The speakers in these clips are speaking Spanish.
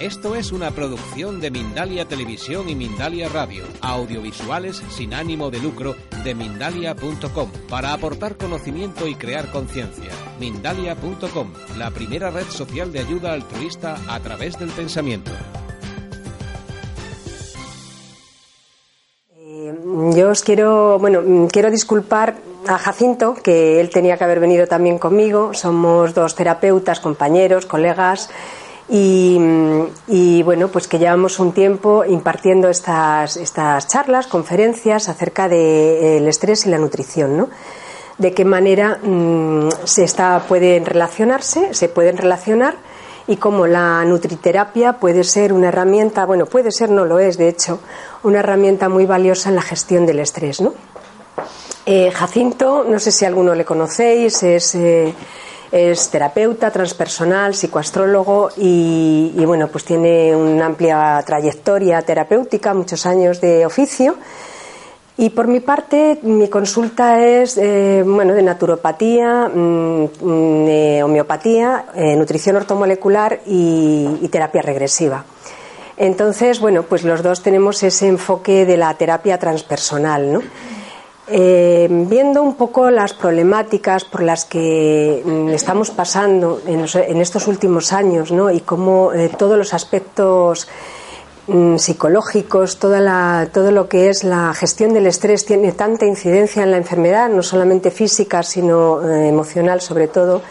Esto es una producción de Mindalia Televisión y Mindalia Radio, audiovisuales sin ánimo de lucro de mindalia.com, para aportar conocimiento y crear conciencia. Mindalia.com, la primera red social de ayuda altruista a través del pensamiento. Eh, yo os quiero, bueno, mm, quiero disculpar a Jacinto, que él tenía que haber venido también conmigo. Somos dos terapeutas, compañeros, colegas y, bueno, pues que llevamos un tiempo impartiendo estas, estas charlas, conferencias acerca del estrés y la nutrición, ¿no? De qué manera mm, se está, pueden relacionarse, se pueden relacionar y cómo la nutriterapia puede ser una herramienta, bueno, puede ser, no lo es, de hecho, una herramienta muy valiosa en la gestión del estrés, ¿no? Eh, Jacinto, no sé si alguno le conocéis, es eh, es terapeuta transpersonal, psicoastrólogo y, bueno, pues tiene una amplia trayectoria terapéutica, muchos años de oficio. Y por mi parte, mi consulta es eh, bueno, de naturopatía, mm, homeopatía, eh, nutrición ortomolecular y, y, terapia regresiva. Entonces, bueno, pues los dos tenemos ese enfoque de la terapia transpersonal, ¿no? Eh, viendo un poco las problemáticas por las que mm, estamos pasando en, estos últimos años ¿no? y cómo eh, todos los aspectos mm, psicológicos, todo lo que es la gestión del estrés tiene tanta incidencia en la enfermedad, no solamente física, sino eh, emocional sobre todo,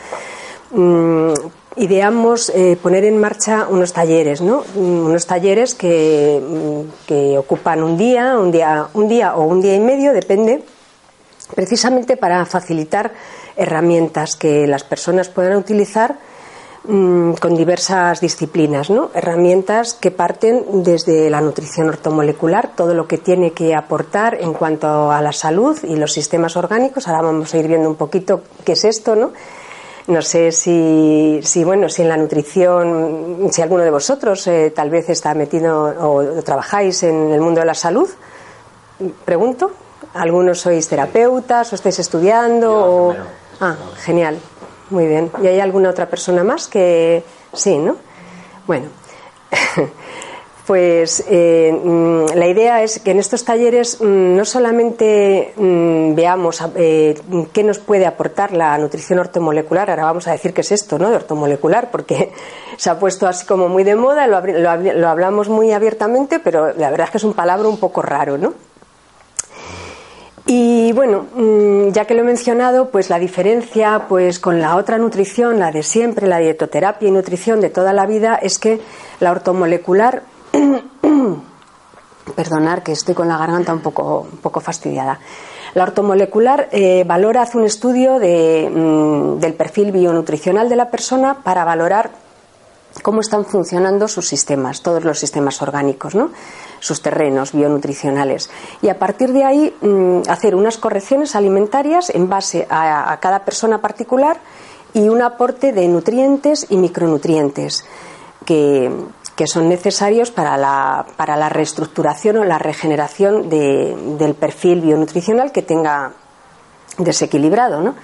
mm, ideamos eh, poner en marcha unos talleres, ¿no? Mm, unos talleres que, mm, que, ocupan un día, un día, un día o un día y medio, depende, precisamente para facilitar herramientas que las personas puedan utilizar mm, con diversas disciplinas, ¿no? Herramientas que parten desde la nutrición ortomolecular, todo lo que tiene que aportar en cuanto a la salud y los sistemas orgánicos. Ahora vamos a ir viendo un poquito qué es esto, ¿no? No sé si, bueno, si en la nutrición, si alguno de vosotros eh, tal vez está metido o, trabajáis en el mundo de la salud. Pregunto. ¿Algunos sois terapeutas o estáis estudiando? Ah, genial. Muy bien. ¿Y hay alguna otra persona más que sí, no? Bueno. Pues eh, mm, la idea es que en estos talleres mm, no solamente mm, veamos eh, qué nos puede aportar la nutrición ortomolecular, ahora vamos a decir qué es esto, ¿no? De ortomolecular, porque se ha puesto así como muy de moda, lo, lo hablamos muy abiertamente, pero la verdad es que es un palabra un poco raro, ¿no? Y bueno, ya que lo he mencionado, pues la diferencia pues con la otra nutrición, la de siempre, la dietoterapia y nutrición de toda la vida, es que la ortomolecular Perdonar que estoy con la garganta un poco, un poco fastidiada. La ortomolecular eh, valora, hace un estudio mm, del perfil bionutricional de la persona para valorar cómo están funcionando sus sistemas, todos los sistemas orgánicos, ¿no? Sus terrenos bionutricionales. Y a partir de ahí mm, hacer unas correcciones alimentarias en base a cada persona particular y un aporte de nutrientes y micronutrientes que, que son necesarios para la, para la reestructuración o la regeneración del perfil bionutricional que tenga desequilibrado, ¿no?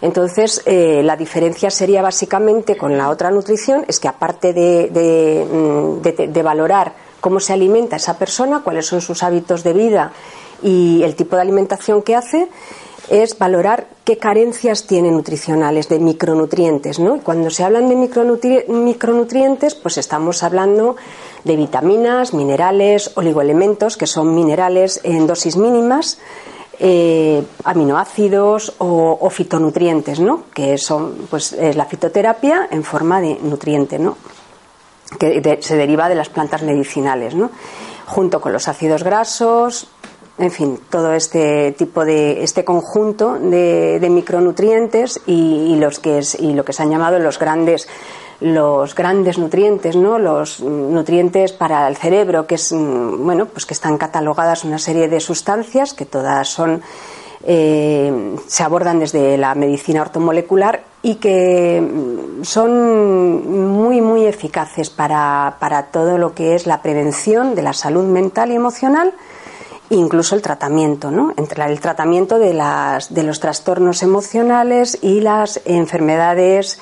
Entonces, eh, la diferencia sería básicamente con la otra nutrición, es que aparte de, de, de, valorar cómo se alimenta esa persona, cuáles son sus hábitos de vida y el tipo de alimentación que hace, es valorar qué carencias tiene nutricionales de micronutrientes, ¿no? cuando se hablan de micronutrientes, pues estamos hablando de vitaminas, minerales, oligoelementos, que son minerales en dosis mínimas, eh, aminoácidos o, fitonutrientes, ¿no? Que son, pues, es la fitoterapia en forma de nutriente, ¿no? Que se deriva de las plantas medicinales, ¿no? Junto con los ácidos grasos, en fin, todo este tipo de este conjunto de, micronutrientes y, los que y lo que se han llamado los grandes los grandes nutrientes, ¿no? Los nutrientes para el cerebro, que es mm, bueno, pues que están catalogadas una serie de sustancias que todas son eh, se abordan desde la medicina ortomolecular y que mm, son muy muy eficaces para, para todo lo que es la prevención de la salud mental y emocional incluso el tratamiento, ¿no? Entre el tratamiento de, las, de los trastornos emocionales y las enfermedades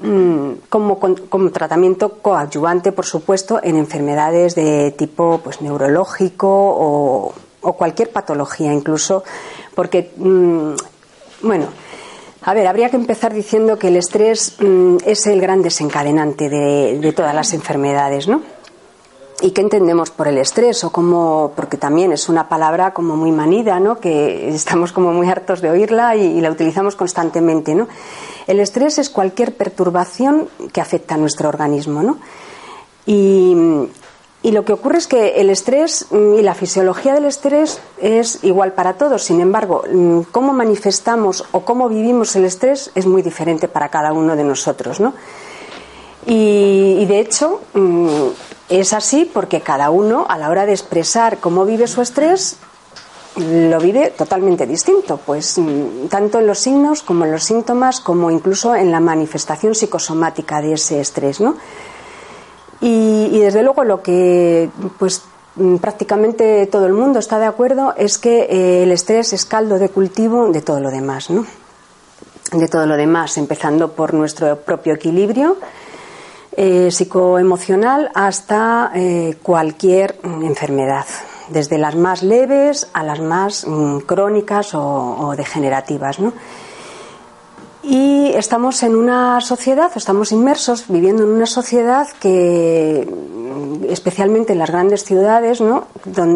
mm, como, como, tratamiento coadyuvante, por supuesto, en enfermedades de tipo pues, neurológico o, cualquier patología, incluso, porque, mm, bueno, a ver, habría que empezar diciendo que el estrés mm, es el gran desencadenante de, todas las enfermedades, ¿no? ¿Y qué entendemos por el estrés? O como, porque también es una palabra como muy manida, ¿no? Que estamos como muy hartos de oírla y, la utilizamos constantemente, ¿no? El estrés es cualquier perturbación que afecta a nuestro organismo, ¿no? Y, y lo que ocurre es que el estrés y la fisiología del estrés es igual para todos. Sin embargo, cómo manifestamos o cómo vivimos el estrés es muy diferente para cada uno de nosotros, ¿no? Y, de hecho, es así porque cada uno, a la hora de expresar cómo vive su estrés, lo vive totalmente distinto, pues mm, tanto en los signos como en los síntomas, como incluso en la manifestación psicosomática de ese estrés, ¿no? Y, desde luego lo que pues mm, prácticamente todo el mundo está de acuerdo es que eh, el estrés es caldo de cultivo de todo lo demás, ¿no? De todo lo demás, empezando por nuestro propio equilibrio eh, psicoemocional hasta eh, cualquier enfermedad, desde las más leves a las más mm, crónicas o, degenerativas. Y estamos en una sociedad, estamos inmersos viviendo en una sociedad que, mm, especialmente en las grandes ciudades, ¿no?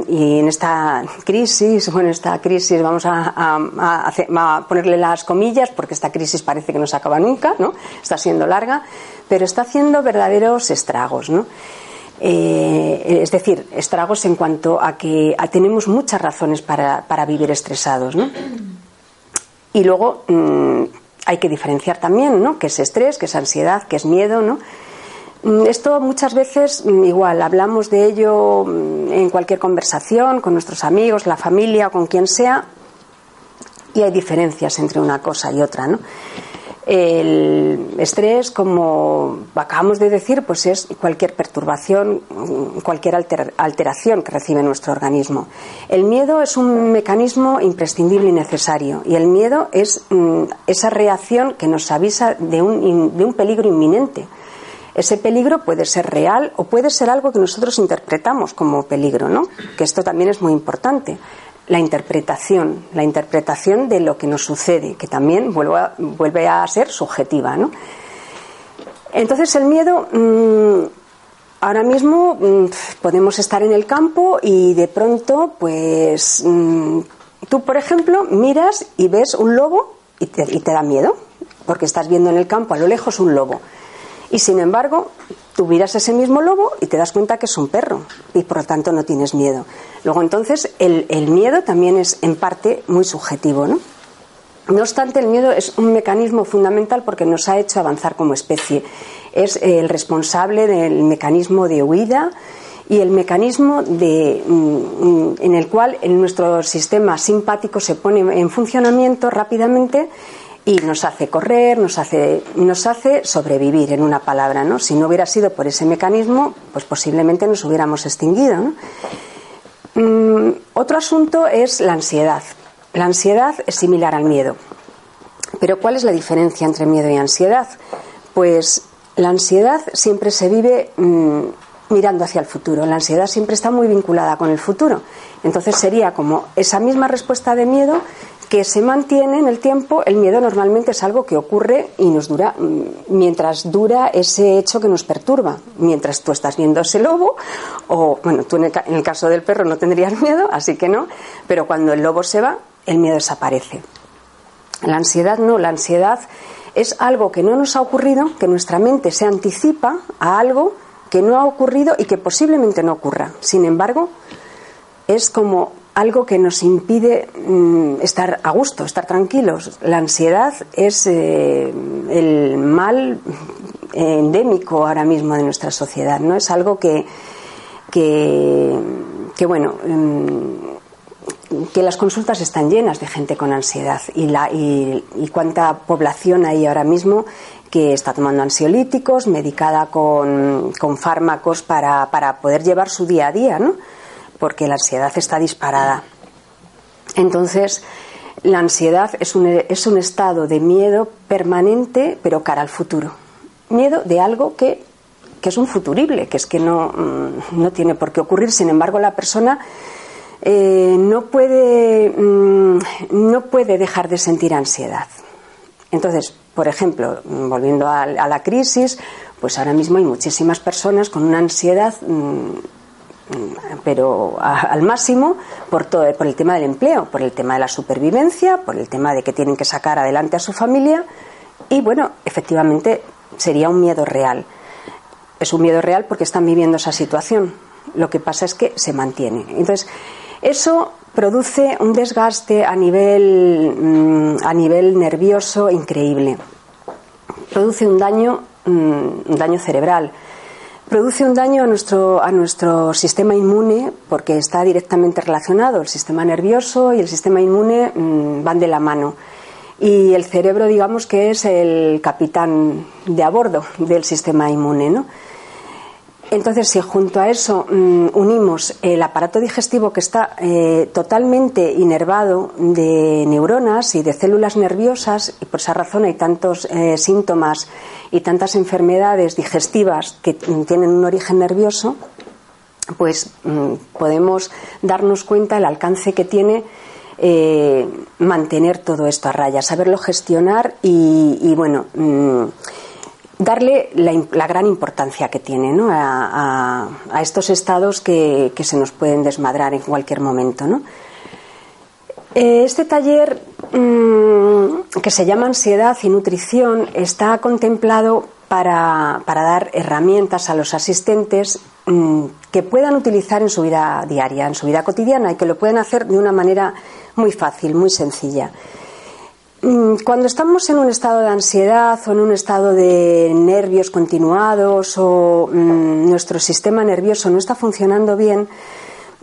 y en esta crisis, bueno, esta crisis vamos a, a, ponerle las comillas porque esta crisis parece que no se acaba nunca, ¿no? está siendo larga, pero está haciendo verdaderos estragos, ¿no? Eh, es decir, estragos en cuanto a que tenemos muchas razones para, vivir estresados, ¿no? Y luego mm, hay que diferenciar también, ¿no? ¿Qué es estrés, qué es ansiedad, qué es miedo, ¿no? Mm, esto muchas veces, mm, igual, hablamos de ello en cualquier conversación, con nuestros amigos, la familia o con quien sea, y hay diferencias entre una cosa y otra, ¿no? El estrés, como acabamos de decir, pues es cualquier perturbación, cualquier alteración que recibe nuestro organismo. El miedo es un mecanismo imprescindible y necesario. Y el miedo es mm, esa reacción que nos avisa de un, de un peligro inminente. Ese peligro puede ser real o puede ser algo que nosotros interpretamos como peligro, ¿no? Que esto también es muy importante la interpretación, la interpretación de lo que nos sucede, que también vuelve a, ser subjetiva. ¿no? Entonces el miedo, mm, ahora mismo mm, podemos estar en el campo y de pronto, pues mm, tú, por ejemplo, miras y ves un lobo y te, y te da miedo, porque estás viendo en el campo a lo lejos un lobo. Y sin embargo, tú miras ese mismo lobo y te das cuenta que es un perro y por lo tanto no tienes miedo. Luego entonces el, miedo también es en parte muy subjetivo, ¿no? No obstante, el miedo es un mecanismo fundamental porque nos ha hecho avanzar como especie. Es el responsable del mecanismo de huida y el mecanismo de, mm, en el cual nuestro sistema simpático se pone en funcionamiento rápidamente y nos hace correr, nos hace, nos hace sobrevivir, en una palabra, ¿no? Si no hubiera sido por ese mecanismo, pues posiblemente nos hubiéramos extinguido, mm, otro asunto es la ansiedad. La ansiedad es similar al miedo. Pero ¿cuál es la diferencia entre miedo y ansiedad? Pues la ansiedad siempre se vive mm, mirando hacia el futuro. La ansiedad siempre está muy vinculada con el futuro. Entonces sería como esa misma respuesta de miedo que se mantiene en el tiempo, el miedo normalmente es algo que ocurre y nos dura mm, mientras dura ese hecho que nos perturba. Mientras tú estás viendo ese lobo, o bueno, tú en el, caso del perro no tendrías miedo, así que no, pero cuando el lobo se va, el miedo desaparece. La ansiedad no, la ansiedad es algo que no nos ha ocurrido, que nuestra mente se anticipa a algo que no ha ocurrido y que posiblemente no ocurra. Sin embargo, es como algo que nos impide mm, estar a gusto, estar tranquilos. La ansiedad es eh, el mal endémico ahora mismo de nuestra sociedad, ¿no? Es algo que, que, bueno, mm, que las consultas están llenas de gente con ansiedad y, la, y, cuánta población hay ahora mismo que está tomando ansiolíticos, medicada con, con fármacos para, para, poder llevar su día a día, ¿no? Porque la ansiedad está disparada. Entonces, la ansiedad es un, es un estado de miedo permanente, pero cara al futuro. Miedo de algo que, es un futurible, que es que no, mm, no, tiene por qué ocurrir. Sin embargo, la persona eh, no, puede, mm, no puede dejar de sentir ansiedad. Entonces, por ejemplo, volviendo a, la crisis, pues ahora mismo hay muchísimas personas con una ansiedad. Mm, pero al máximo por todo por el tema del empleo, por el tema de la supervivencia, por el tema de que tienen que sacar adelante a su familia y bueno, efectivamente sería un miedo real. Es un miedo real porque están viviendo esa situación. Lo que pasa es que se mantiene. Entonces, eso produce un desgaste a nivel, mm, a nivel nervioso increíble. Produce un daño, mm, un daño cerebral Produce un daño a nuestro, a nuestro sistema inmune porque está directamente relacionado. El sistema nervioso y el sistema inmune mm, van de la mano. Y el cerebro, digamos que es el capitán de a bordo del sistema inmune. ¿no? Entonces, si junto a eso mm, unimos el aparato digestivo que está eh, totalmente inervado de neuronas y de células nerviosas, y por esa razón hay tantos eh, síntomas y tantas enfermedades digestivas que mm, tienen un origen nervioso, pues mm, podemos darnos cuenta del alcance que tiene eh, mantener todo esto a raya, saberlo gestionar y, bueno darle la, gran importancia que tiene a, estos estados que, se nos pueden desmadrar en cualquier momento. Eh, este taller mm, que se llama Ansiedad y Nutrición está contemplado para, dar herramientas a los asistentes mm, que puedan utilizar en su vida diaria, en su vida cotidiana y que lo puedan hacer de una manera muy fácil, muy sencilla. Mm, cuando estamos en un estado de ansiedad o en un estado de nervios continuados o mm, nuestro sistema nervioso no está funcionando bien,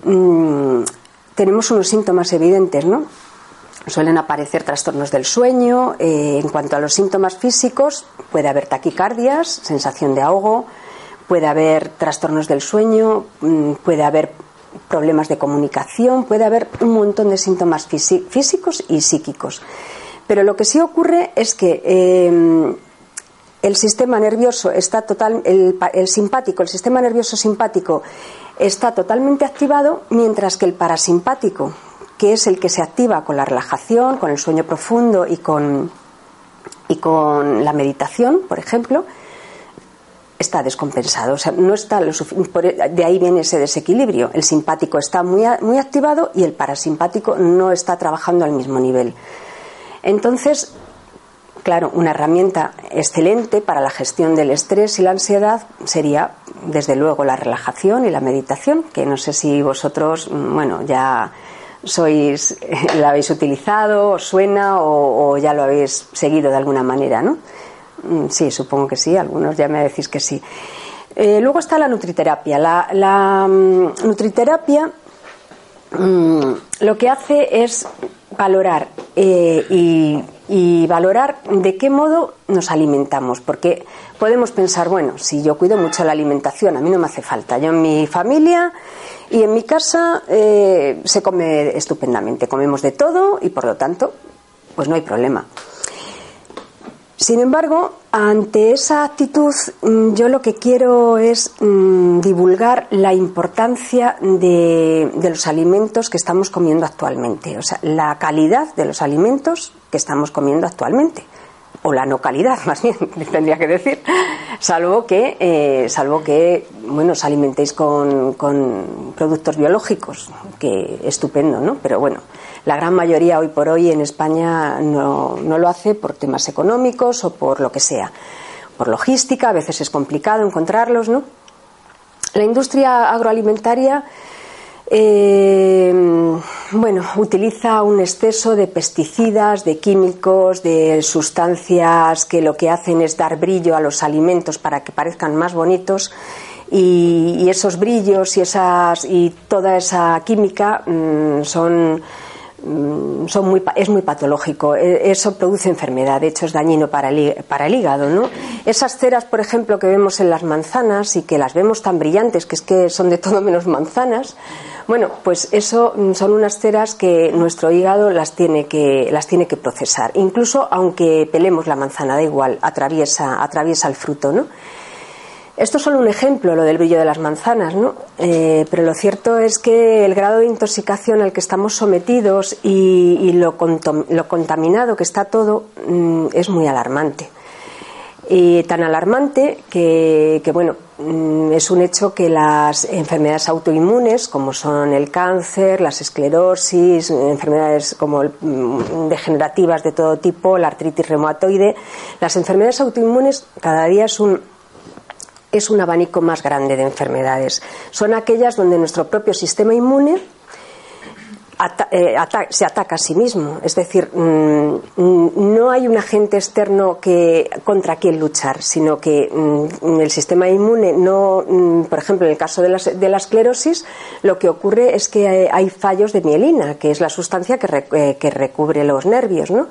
mm, tenemos unos síntomas evidentes, ¿no? Suelen aparecer trastornos del sueño. Eh, en cuanto a los síntomas físicos, puede haber taquicardias, sensación de ahogo, puede haber trastornos del sueño, puede haber problemas de comunicación, puede haber un montón de síntomas físicos y psíquicos. Pero lo que sí ocurre es que eh, el sistema nervioso está total, el, simpático, el sistema nervioso simpático está totalmente activado, mientras que el parasimpático, que es el que se activa con la relajación, con el sueño profundo y con, y con la meditación, por ejemplo, está descompensado. O sea, no está lo e, de ahí viene ese desequilibrio. El simpático está muy, muy activado y el parasimpático no está trabajando al mismo nivel. Entonces, claro, una herramienta excelente para la gestión del estrés y la ansiedad sería, desde luego, la relajación y la meditación, que no sé si vosotros, mm, bueno, ya sois, la habéis utilizado, os suena o, ya lo habéis seguido de alguna manera, ¿no? Mm, sí, supongo que sí, algunos ya me decís que sí. Eh, luego está la nutriterapia. La, mm, nutriterapia lo que hace es valorar eh, y, valorar de qué modo nos alimentamos, porque podemos pensar, bueno, si yo cuido mucho la alimentación, a mí no me hace falta. Yo en mi familia y en mi casa eh, se come estupendamente, comemos de todo y por lo tanto, pues no hay problema. Sin embargo, ante esa actitud, mm, yo lo que quiero es mm, divulgar la importancia de, los alimentos que estamos comiendo actualmente, o sea, la calidad de los alimentos que estamos comiendo actualmente. O la no calidad, más bien, tendría que decir, salvo que, eh, salvo que bueno, os alimentéis con, con, productos biológicos, que estupendo, ¿no? Pero bueno, la gran mayoría hoy por hoy en España no, no lo hace por temas económicos o por lo que sea, por logística, a veces es complicado encontrarlos, ¿no? La industria agroalimentaria Eh, bueno, utiliza un exceso de pesticidas, de químicos, de sustancias que lo que hacen es dar brillo a los alimentos para que parezcan más bonitos y, esos brillos y esas y toda esa química mm, son son muy, es muy patológico. E, eso produce enfermedad, de hecho es dañino para el, para el hígado. ¿no? Esas ceras, por ejemplo, que vemos en las manzanas y que las vemos tan brillantes, que es que son de todo menos manzanas, bueno, pues eso mm, son unas ceras que nuestro hígado las tiene que, las tiene que procesar. Incluso aunque pelemos la manzana, da igual, atraviesa, atraviesa el fruto. ¿no? Esto es solo un ejemplo, lo del brillo de las manzanas, ¿no? Eh, pero lo cierto es que el grado de intoxicación al que estamos sometidos y, lo, contaminado que está todo mm, es muy alarmante. Y tan alarmante que, bueno, mm, es un hecho que las enfermedades autoinmunes, como son el cáncer, las esclerosis, enfermedades como mm, degenerativas de todo tipo, la artritis reumatoide, las enfermedades autoinmunes cada día es un es un abanico más grande de enfermedades. Son aquellas donde nuestro propio sistema inmune eh, se ataca a sí mismo. Es decir, mm, mm, no hay un agente externo que, contra quien luchar, sino que mm, el sistema inmune no, por ejemplo, en el caso de la, de la, esclerosis, lo que ocurre es que hay fallos de mielina, que es la sustancia que, eh, que recubre los nervios, ¿no?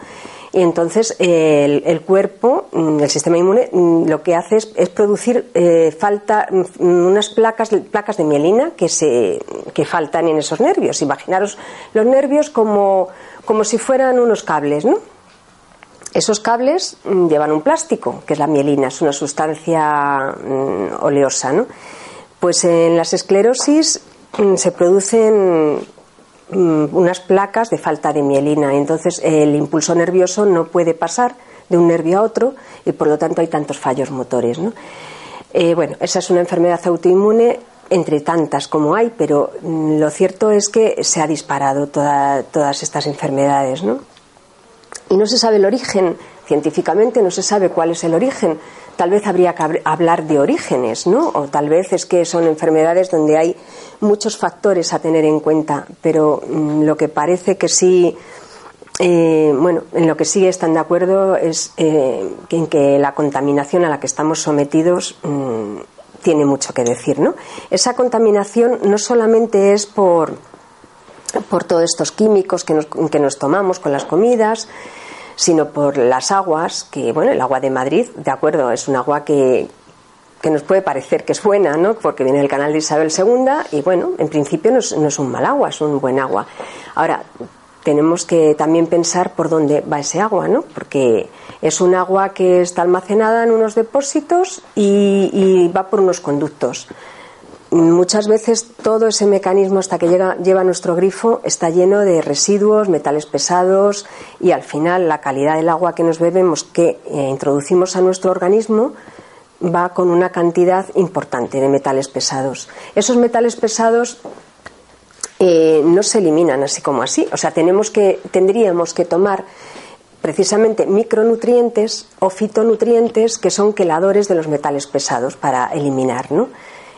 Y entonces el, cuerpo, mm, el sistema inmune, mm, lo que hace es, producir eh, falta mm, unas placas, placas de mielina que, se, que faltan en esos nervios. Imaginaros los nervios como, como si fueran unos cables, ¿no? Esos cables llevan un plástico, que es la mielina, es una sustancia oleosa, ¿no? Pues en las esclerosis se producen unas placas de falta de mielina. Entonces el impulso nervioso no puede pasar de un nervio a otro y por lo tanto hay tantos fallos motores. Eh, bueno, esa es una enfermedad autoinmune entre tantas como hay, pero mm, lo cierto es que se ha disparado todas estas enfermedades. ¿no? Y no se sabe el origen, científicamente no se sabe cuál es el origen. Tal vez habría que hablar de orígenes, ¿no? O tal vez es que son enfermedades donde hay muchos factores a tener en cuenta, pero mm, lo que parece que sí, eh, bueno, en lo que sí están de acuerdo es eh, en que la contaminación a la que estamos sometidos mm, tiene mucho que decir, ¿no? Esa contaminación no solamente es por, por todos estos químicos que nos, que nos tomamos con las comidas, sino por las aguas, que bueno, el agua de Madrid, de acuerdo, es un agua que, que nos puede parecer que es buena, ¿no? Porque viene del canal de Isabel II y bueno, en principio no es, un mal agua, es un buen agua. Ahora, tenemos que también pensar por dónde va ese agua, ¿no? Porque es un agua que está almacenada en unos depósitos y, va por unos conductos. Muchas veces todo ese mecanismo hasta que llega, lleva nuestro grifo está lleno de residuos, metales pesados y al final la calidad del agua que nos bebemos, que eh, introducimos a nuestro organismo, va con una cantidad importante de metales pesados. Esos metales pesados eh, no se eliminan así como así. O sea, tenemos que, tendríamos que tomar precisamente micronutrientes o fitonutrientes que son queladores de los metales pesados para eliminar, ¿no?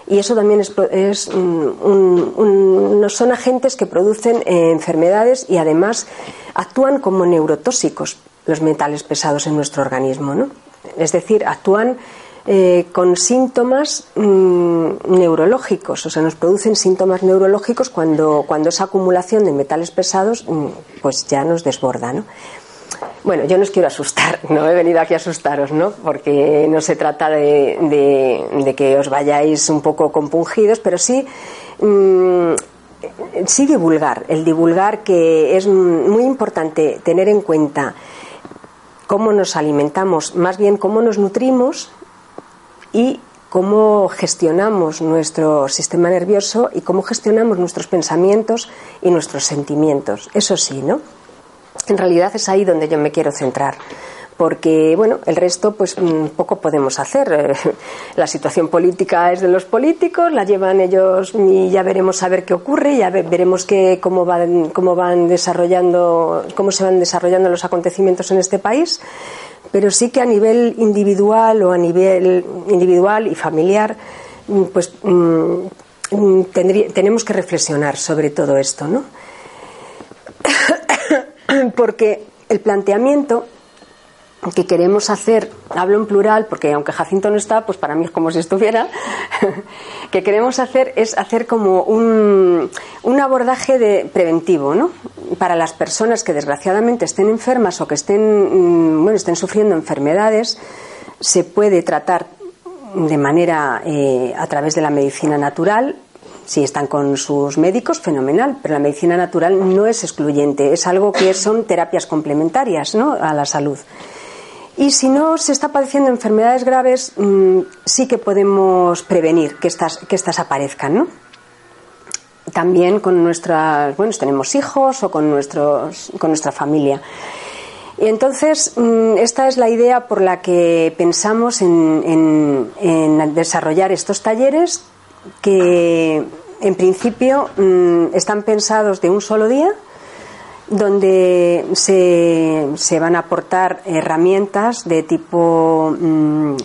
Y eso también es, un, son agentes que producen eh, enfermedades y además actúan como neurotóxicos los metales pesados en nuestro organismo, ¿no? Es decir, actúan eh, con síntomas mm, neurológicos, o sea, nos producen síntomas neurológicos cuando, cuando esa acumulación de metales pesados mm, pues ya nos desborda, ¿no? Bueno, yo no os quiero asustar, no he venido aquí a asustaros, ¿no? Porque no se trata de, que os vayáis un poco compungidos, pero sí, mm, sí divulgar, el divulgar que es muy importante tener en cuenta cómo nos alimentamos, más bien cómo nos nutrimos y cómo gestionamos nuestro sistema nervioso y cómo gestionamos nuestros pensamientos y nuestros sentimientos. Eso sí, ¿no? En realidad es ahí donde yo me quiero centrar porque bueno, el resto pues mm, poco podemos hacer. La situación política es de los políticos, la llevan ellos y ya veremos a ver qué ocurre, ya veremos que, cómo van cómo van desarrollando cómo se van desarrollando los acontecimientos en este país pero sí que a nivel individual o a nivel individual y familiar, mm, pues mm, mm, tenemos que reflexionar sobre todo esto, ¿no? Porque el planteamiento que queremos hacer, hablo en plural porque aunque Jacinto no está, pues para mí es como si estuviera, que queremos hacer es hacer como un, un abordaje de preventivo, ¿no? Para las personas que desgraciadamente estén enfermas o que estén, mm, bueno, estén sufriendo enfermedades, se puede tratar de manera eh, a través de la medicina natural. Si están con sus médicos, fenomenal, pero la medicina natural no es excluyente, es algo que son terapias complementarias ¿no? a la salud. Y si no se está padeciendo enfermedades graves, mm, sí que podemos prevenir que estas, que estas aparezcan, ¿no? También con nuestras, bueno, tenemos hijos o con, nuestros, con nuestra familia. Y entonces, mm, esta es la idea por la que pensamos en, desarrollar estos talleres que, en principio, mm, están pensados de un solo día, donde se, se van a aportar herramientas de tipo mm,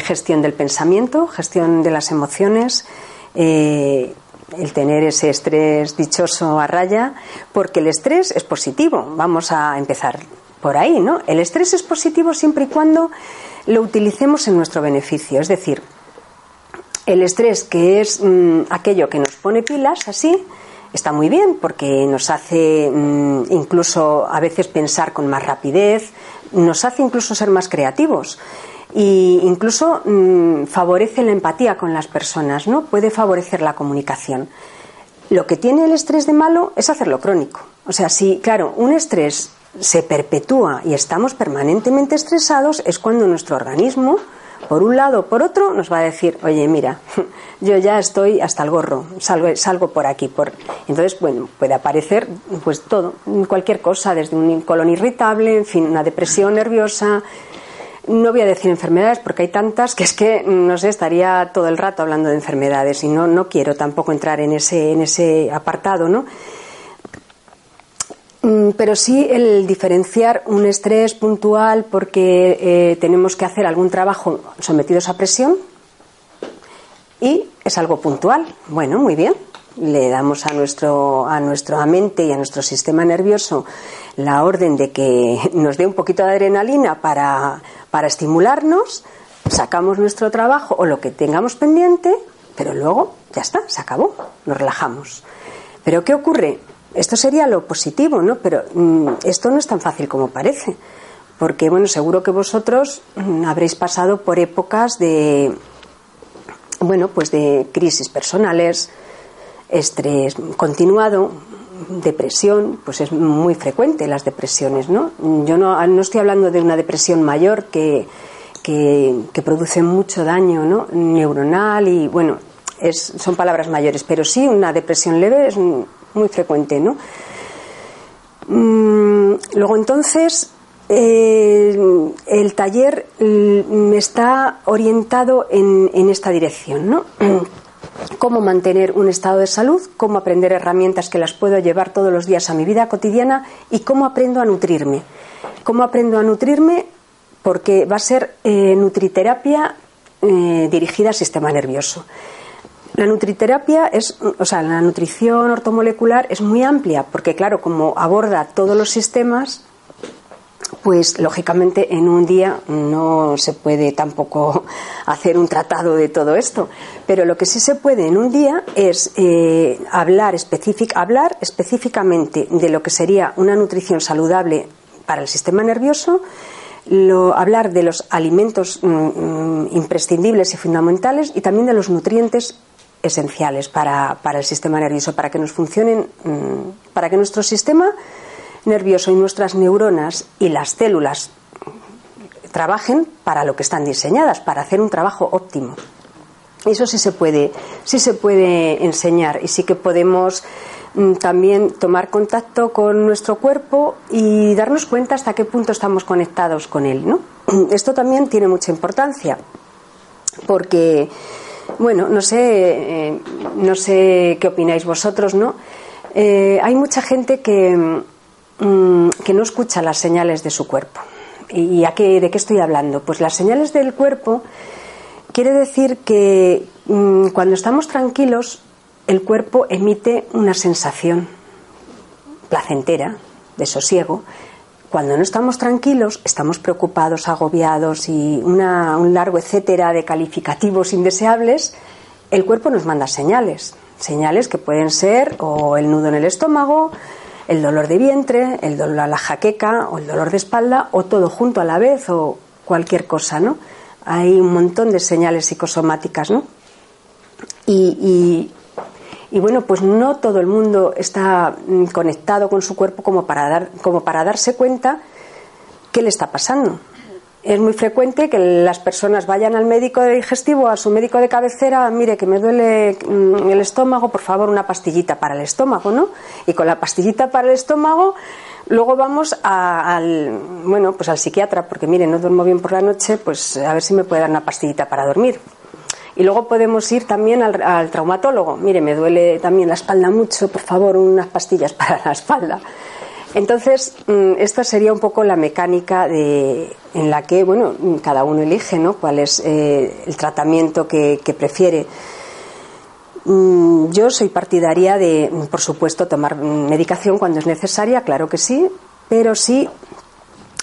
gestión del pensamiento, gestión de las emociones, eh, el tener ese estrés dichoso a raya, porque el estrés es positivo. Vamos a empezar por ahí, ¿no? El estrés es positivo siempre y cuando lo utilicemos en nuestro beneficio. Es decir, el estrés, que es mm, aquello que nos pone pilas, así, está muy bien porque nos hace mm, incluso a veces pensar con más rapidez, nos hace incluso ser más creativos e incluso mm, favorece la empatía con las personas, ¿no? Puede favorecer la comunicación. Lo que tiene el estrés de malo es hacerlo crónico. O sea, si, claro, un estrés se perpetúa y estamos permanentemente estresados, es cuando nuestro organismo, por un lado o por otro, nos va a decir, oye, mira, yo ya estoy hasta el gorro, salgo, salgo por aquí. Por... Entonces, bueno, puede aparecer pues todo, cualquier cosa, desde un colon irritable, en fin, una depresión nerviosa. No voy a decir enfermedades porque hay tantas que es que, no sé, estaría todo el rato hablando de enfermedades y no, no quiero tampoco entrar en ese, en ese apartado, ¿no? Mm, pero sí el diferenciar un estrés puntual porque eh, tenemos que hacer algún trabajo sometidos a presión y es algo puntual. Bueno, muy bien. Le damos a nuestro a nuestra mente y a nuestro sistema nervioso la orden de que nos dé un poquito de adrenalina para, para estimularnos, sacamos nuestro trabajo o lo que tengamos pendiente, pero luego ya está, se acabó, nos relajamos. Pero ¿qué ocurre? Esto sería lo positivo, ¿no? Pero mm, esto no es tan fácil como parece. Porque, bueno, seguro que vosotros mm, habréis pasado por épocas de, bueno, pues de crisis personales, estrés continuado, depresión, pues es muy frecuente las depresiones, ¿no? Yo no, no estoy hablando de una depresión mayor que, que, que produce mucho daño, ¿no? Neuronal y, bueno, es, son palabras mayores, pero sí una depresión leve es muy frecuente, ¿no? Mm, luego entonces el taller mm, está orientado en, en esta dirección, ¿no? cómo mantener un estado de salud, cómo aprender herramientas que las puedo llevar todos los días a mi vida cotidiana y cómo aprendo a nutrirme. ¿Cómo aprendo a nutrirme? Porque va a ser eh, nutriterapia eh, dirigida al sistema nervioso. La nutriterapia es, o sea, la nutrición ortomolecular es muy amplia porque, claro, como aborda todos los sistemas, pues lógicamente en un día no se puede tampoco hacer un tratado de todo esto. Pero lo que sí se puede en un día es eh, hablar, hablar específicamente de lo que sería una nutrición saludable para el sistema nervioso, hablar de los alimentos mm, mm, imprescindibles y fundamentales y también de los nutrientes esenciales para, para, el sistema nervioso, para que nos funcionen, mm, para que nuestro sistema nervioso y nuestras neuronas y las células trabajen para lo que están diseñadas, para hacer un trabajo óptimo. Eso sí se puede, sí se puede enseñar y sí que podemos mm, también tomar contacto con nuestro cuerpo y darnos cuenta hasta qué punto estamos conectados con él, ¿no? Esto también tiene mucha importancia porque bueno, no sé, eh, no sé qué opináis vosotros, ¿no? Eh, hay mucha gente que, mm, que no escucha las señales de su cuerpo. ¿Y a qué, de qué estoy hablando? Pues las señales del cuerpo quiere decir que mm, cuando estamos tranquilos el cuerpo emite una sensación placentera, de sosiego. Cuando no estamos tranquilos, estamos preocupados, agobiados y un largo etcétera de calificativos indeseables, el cuerpo nos manda señales. Señales que pueden ser o el nudo en el estómago, el dolor de vientre, el dolor a la jaqueca o el dolor de espalda o todo junto a la vez o cualquier cosa, ¿no? Hay un montón de señales psicosomáticas, ¿no? Y, bueno, pues no todo el mundo está mm, conectado con su cuerpo como para, dar, como para darse cuenta qué le está pasando. Es muy frecuente que las personas vayan al médico de digestivo, a su médico de cabecera, mire que me duele mm, el estómago, por favor, una pastillita para el estómago, ¿no? Y con la pastillita para el estómago, luego vamos al, bueno, pues al psiquiatra, porque mire, no duermo bien por la noche, pues a ver si me puede dar una pastillita para dormir. Y luego podemos ir también al, traumatólogo. Mire, me duele también la espalda mucho, por favor, unas pastillas para la espalda. Entonces, mm, esta sería un poco la mecánica de, en la que, bueno, cada uno elige, ¿no? Cuál es eh, el tratamiento que, prefiere. Mm, yo soy partidaria de, por supuesto, tomar medicación cuando es necesaria, claro que sí, pero sí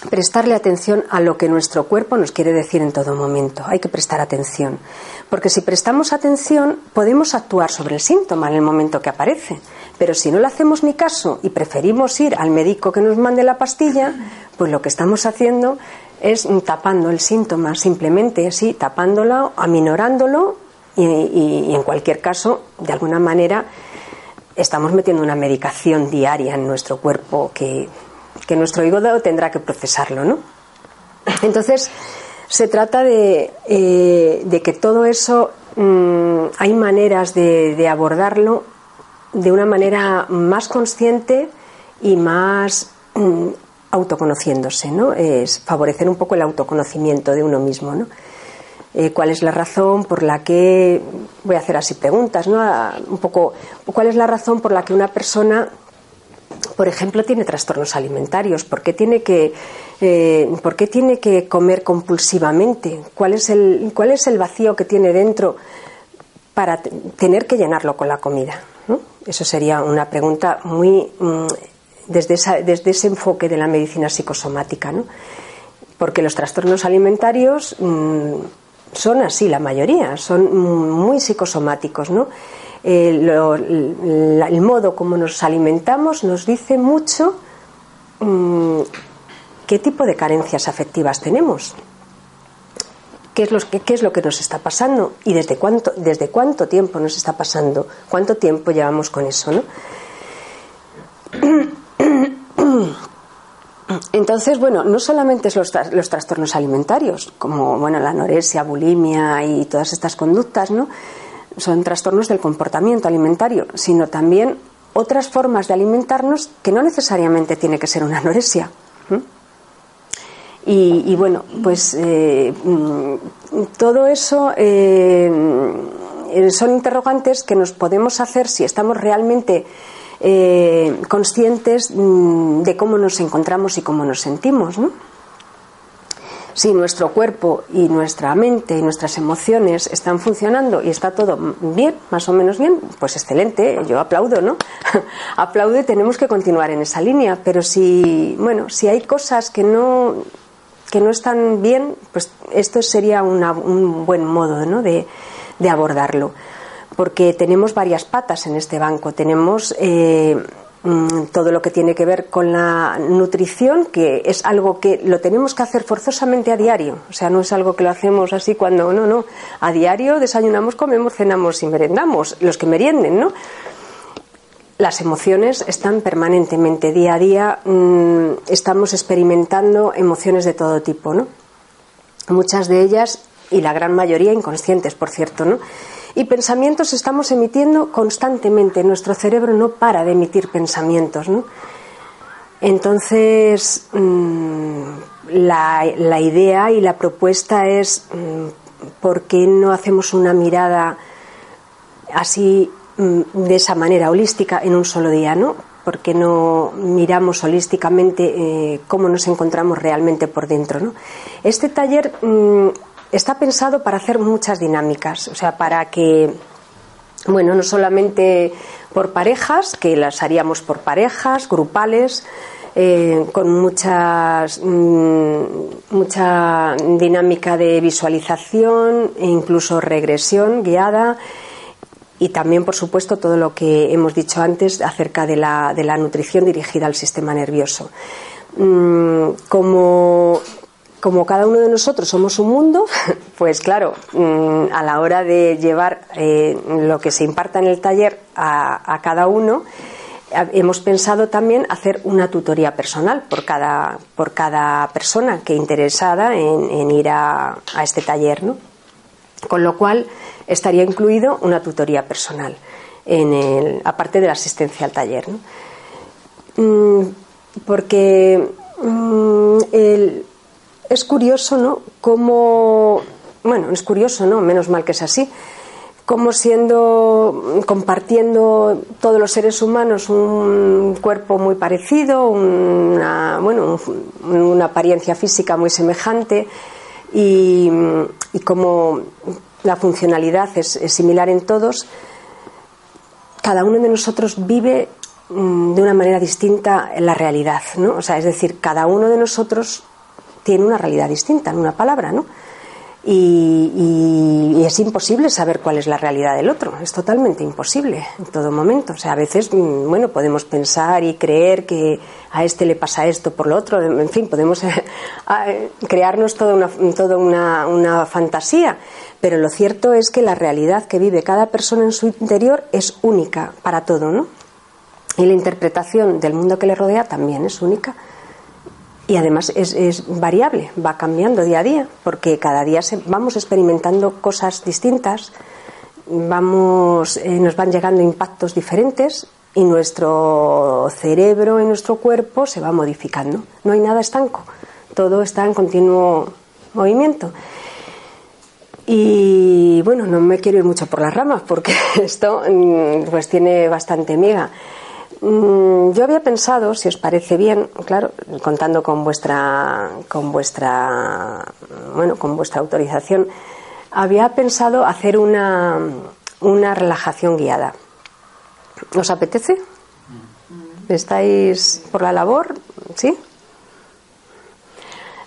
prestarle atención a lo que nuestro cuerpo nos quiere decir en todo momento. Hay que prestar atención. Porque si prestamos atención, podemos actuar sobre el síntoma en el momento que aparece. Pero si no le hacemos ni caso y preferimos ir al médico que nos mande la pastilla, pues lo que estamos haciendo es tapando el síntoma, simplemente así, tapándolo, aminorándolo y, y en cualquier caso, de alguna manera, estamos metiendo una medicación diaria en nuestro cuerpo que que nuestro hígado tendrá que procesarlo, ¿no? Entonces, se trata de, eh, que todo eso mm, hay maneras de, abordarlo de una manera más consciente y más mm, autoconociéndose, ¿no? Es favorecer un poco el autoconocimiento de uno mismo, ¿no? Eh, ¿Cuál es la razón por la que voy a hacer así preguntas, ¿no? un poco, ¿cuál es la razón por la que una persona por ejemplo, tiene trastornos alimentarios? ¿Por qué tiene que, eh, ¿por qué tiene que comer compulsivamente? ¿Cuál es, el, ¿Cuál es el vacío que tiene dentro para tener que llenarlo con la comida? Eso sería una pregunta muy mm, desde, desde ese enfoque de la medicina psicosomática, ¿no? Porque los trastornos alimentarios mm, son así, la mayoría, son muy psicosomáticos, ¿no? El modo como nos alimentamos nos dice mucho mm, qué tipo de carencias afectivas tenemos. ¿Qué es, lo, qué, es lo que nos está pasando y desde cuánto, desde cuánto tiempo nos está pasando, cuánto tiempo llevamos con eso, ¿no? Entonces, bueno, no solamente es los, los, trastornos alimentarios, como bueno, la anorexia, bulimia y todas estas conductas, ¿no? Son trastornos del comportamiento alimentario, sino también otras formas de alimentarnos que no necesariamente tiene que ser una anorexia. Y, bueno, pues eh, mm, todo eso eh, son interrogantes que nos podemos hacer si estamos realmente eh, conscientes mm, de cómo nos encontramos y cómo nos sentimos. ¿no? Si nuestro cuerpo y nuestra mente y nuestras emociones están funcionando y está todo bien, más o menos bien, pues excelente, yo aplaudo, ¿no? aplaudo y tenemos que continuar en esa línea, pero si, bueno, si hay cosas que no que no están bien, pues esto sería un buen modo ¿no? de, de, abordarlo. Porque tenemos varias patas en este banco. Tenemos eh, todo lo que tiene que ver con la nutrición, que es algo que lo tenemos que hacer forzosamente a diario. O sea, no es algo que lo hacemos así cuando, no, no. A diario desayunamos, comemos, cenamos y merendamos, los que merienden, ¿no? Las emociones están permanentemente, día a día, mm, estamos experimentando emociones de todo tipo, ¿no? Muchas de ellas, y la gran mayoría inconscientes, por cierto, ¿no? Y pensamientos estamos emitiendo constantemente. Nuestro cerebro no para de emitir pensamientos. ¿no? Entonces, mm, la, idea y la propuesta es mm, ¿por qué no hacemos una mirada así mm, de esa manera holística en un solo día? ¿no? ¿Por qué no miramos holísticamente eh, cómo nos encontramos realmente por dentro? ¿no? Este taller está pensado para hacer muchas dinámicas, o sea, para que Bueno, no solamente por parejas, que las haríamos por parejas, grupales, eh, con muchas, mm, mucha dinámica de visualización e incluso regresión guiada y también, por supuesto, todo lo que hemos dicho antes acerca de la, de la nutrición dirigida al sistema nervioso. Mm, como, como cada uno de nosotros somos un mundo, pues claro, mm, a la hora de llevar eh, lo que se imparta en el taller a, a cada uno, hemos pensado también hacer una tutoría personal por cada, por cada persona que interesada en, ir a, este taller, ¿no? Con lo cual estaría incluido una tutoría personal, en el, aparte de la asistencia al taller. Mm, porque mm, es curioso, ¿no? Cómo, bueno, es curioso, ¿no? Menos mal que es así como siendo, compartiendo todos los seres humanos un cuerpo muy parecido, una, bueno, una apariencia física muy semejante y, como la funcionalidad es, similar en todos, cada uno de nosotros vive mm, de una manera distinta en la realidad, ¿no? O sea, es decir, cada uno de nosotros tiene una realidad distinta, en una palabra, ¿no? Y, es imposible saber cuál es la realidad del otro, es totalmente imposible en todo momento. O sea, a veces, mm, bueno, podemos pensar y creer que a este le pasa esto por lo otro, en fin, podemos crearnos toda, una, toda una, una fantasía, pero lo cierto es que la realidad que vive cada persona en su interior es única para todo, ¿no? Y la interpretación del mundo que le rodea también es única y además es, variable, va cambiando día a día, porque cada día vamos experimentando cosas distintas, vamos, eh, nos van llegando impactos diferentes y nuestro cerebro y nuestro cuerpo se va modificando. No hay nada estanco, todo está en continuo movimiento. Y bueno, no me quiero ir mucho por las ramas porque esto mm, pues tiene bastante miga. Mm, yo había pensado, si os parece bien, claro, contando con vuestra, con vuestra, bueno, con vuestra autorización, había pensado hacer una, una relajación guiada. ¿Os apetece? ¿Estáis por la labor? ¿Sí?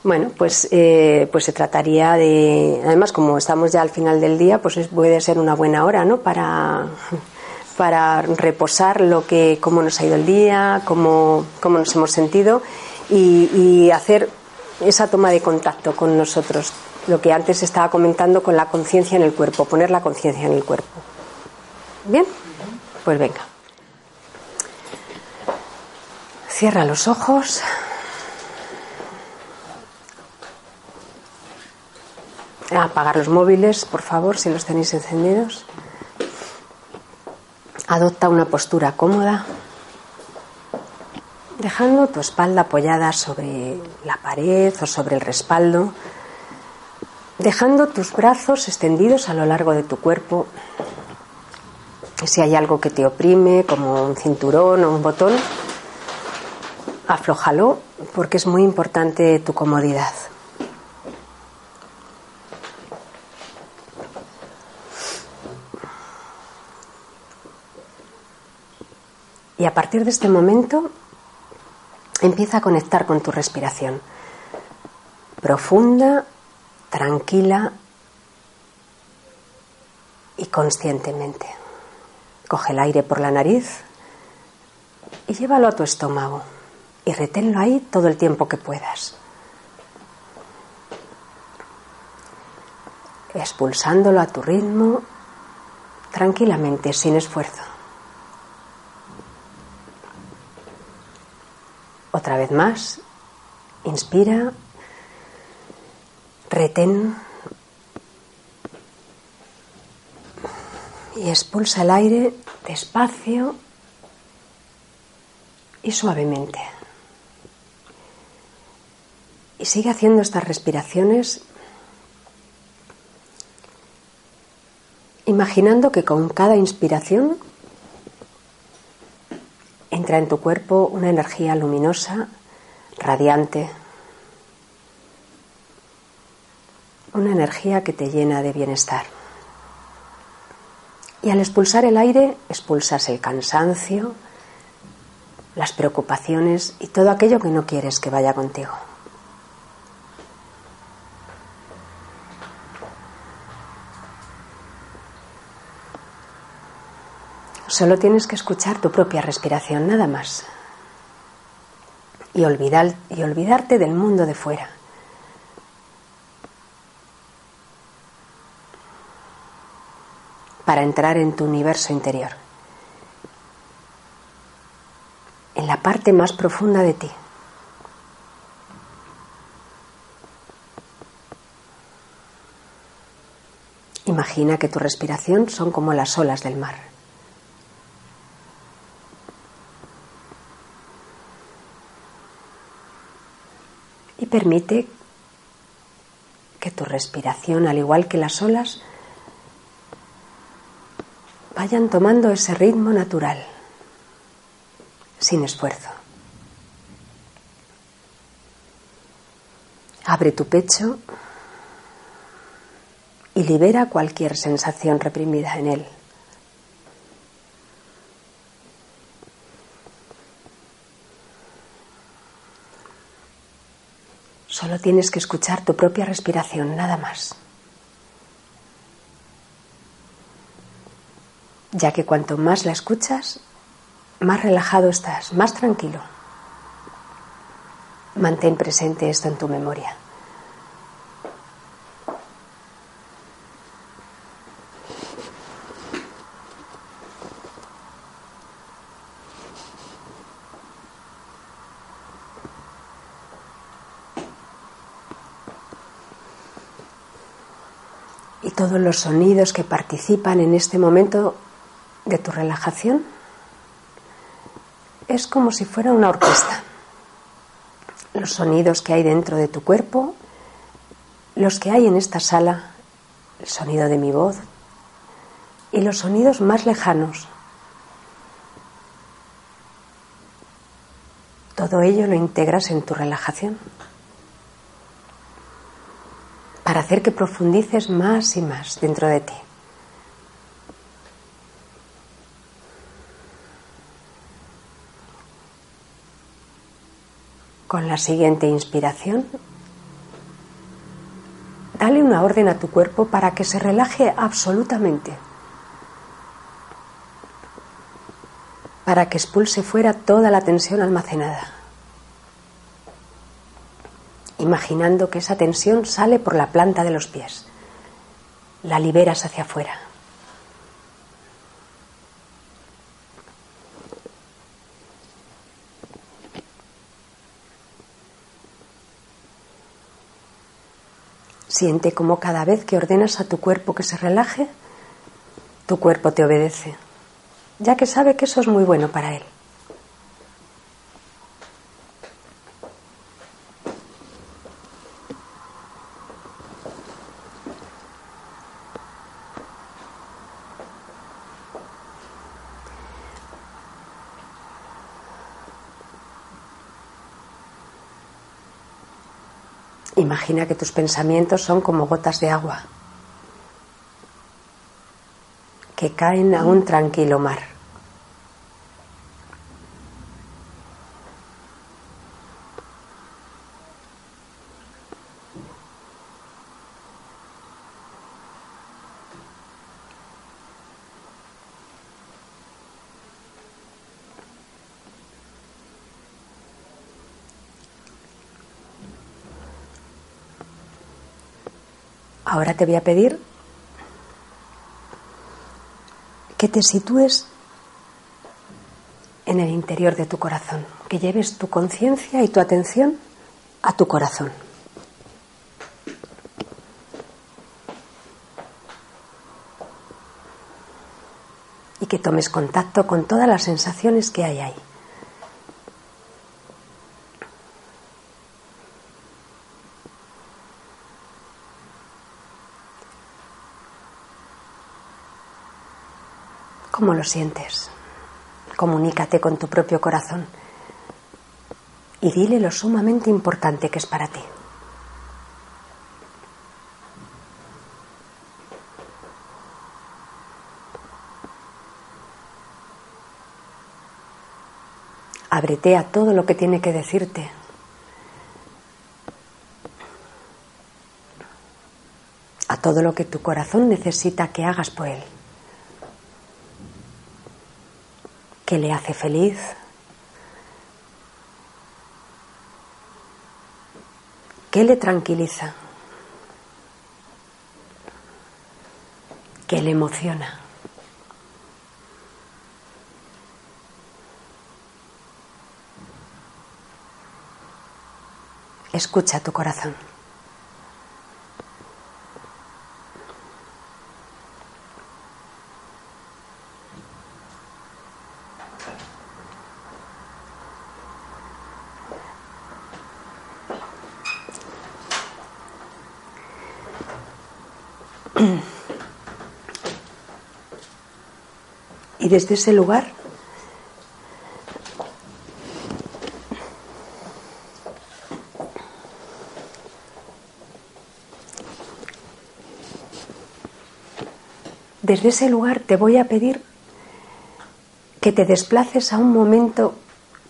Bueno, pues, eh, pues se trataría de, además como estamos ya al final del día, pues puede ser una buena hora, ¿no? Para para reposar lo que, cómo nos ha ido el día, cómo, cómo nos hemos sentido y, hacer esa toma de contacto con nosotros, lo que antes estaba comentando con la conciencia en el cuerpo, poner la conciencia en el cuerpo. ¿Bien? Pues venga. Cierra los ojos. Apagar los móviles, por favor, si los tenéis encendidos. Adopta una postura cómoda, dejando tu espalda apoyada sobre la pared o sobre el respaldo, dejando tus brazos extendidos a lo largo de tu cuerpo. Si hay algo que te oprime, como un cinturón o un botón, aflójalo porque es muy importante tu comodidad. Y a partir de este momento empieza a conectar con tu respiración. Profunda, tranquila y conscientemente. Coge el aire por la nariz y llévalo a tu estómago y reténlo ahí todo el tiempo que puedas. Expulsándolo a tu ritmo, tranquilamente, sin esfuerzo. Otra vez más. Inspira. Retén. Y expulsa el aire despacio y suavemente. Y sigue haciendo estas respiraciones imaginando que con cada inspiración entra en tu cuerpo una energía luminosa, radiante, una energía que te llena de bienestar. Y al expulsar el aire, expulsas el cansancio, las preocupaciones y todo aquello que no quieres que vaya contigo. Solo tienes que escuchar tu propia respiración, nada más. Y, olvidar, y olvidarte del mundo de fuera. Para entrar en tu universo interior. En la parte más profunda de ti. Imagina que tu respiración son como las olas del mar. Permite que tu respiración, al igual que las olas, vayan tomando ese ritmo natural, sin esfuerzo. Abre tu pecho y libera cualquier sensación reprimida en él. Solo tienes que escuchar tu propia respiración, nada más. Ya que cuanto más la escuchas, más relajado estás, más tranquilo. Mantén presente esto en tu memoria. Todos los sonidos que participan en este momento de tu relajación es como si fuera una orquesta. Los sonidos que hay dentro de tu cuerpo, los que hay en esta sala, el sonido de mi voz y los sonidos más lejanos. Todo ello lo integras en tu relajación para hacer que profundices más y más dentro de ti. Con la siguiente inspiración, dale una orden a tu cuerpo para que se relaje absolutamente, para que expulse fuera toda la tensión almacenada imaginando que esa tensión sale por la planta de los pies. La liberas hacia afuera. Siente como cada vez que ordenas a tu cuerpo que se relaje, tu cuerpo te obedece, ya que sabe que eso es muy bueno para él. Imagina que tus pensamientos son como gotas de agua que caen a un tranquilo mar. Ahora te voy a pedir que te sitúes en el interior de tu corazón, que lleves tu conciencia y tu atención a tu corazón. Y que tomes contacto con todas las sensaciones que hay ahí. cómo lo sientes. Comunícate con tu propio corazón y dile lo sumamente importante que es para ti. Ábrete a todo lo que tiene que decirte. A todo lo que tu corazón necesita que hagas por él. ¿Qué le hace feliz? ¿Qué le tranquiliza? ¿Qué le emociona? Escucha tu corazón. Desde ese lugar desde ese lugar te voy a pedir que te desplaces a un momento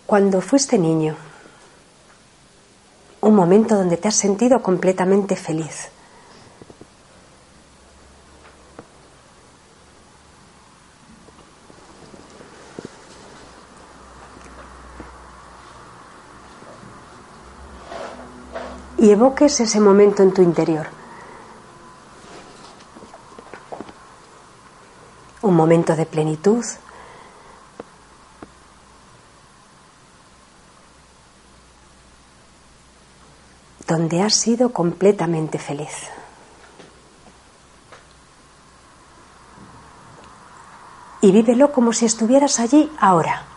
cuando fuiste niño, un momento donde te has sentido completamente feliz. Y evoques ese momento en tu interior. un momento de plenitud. donde has sido completamente feliz. Y vívelo como si estuvieras allí ahora.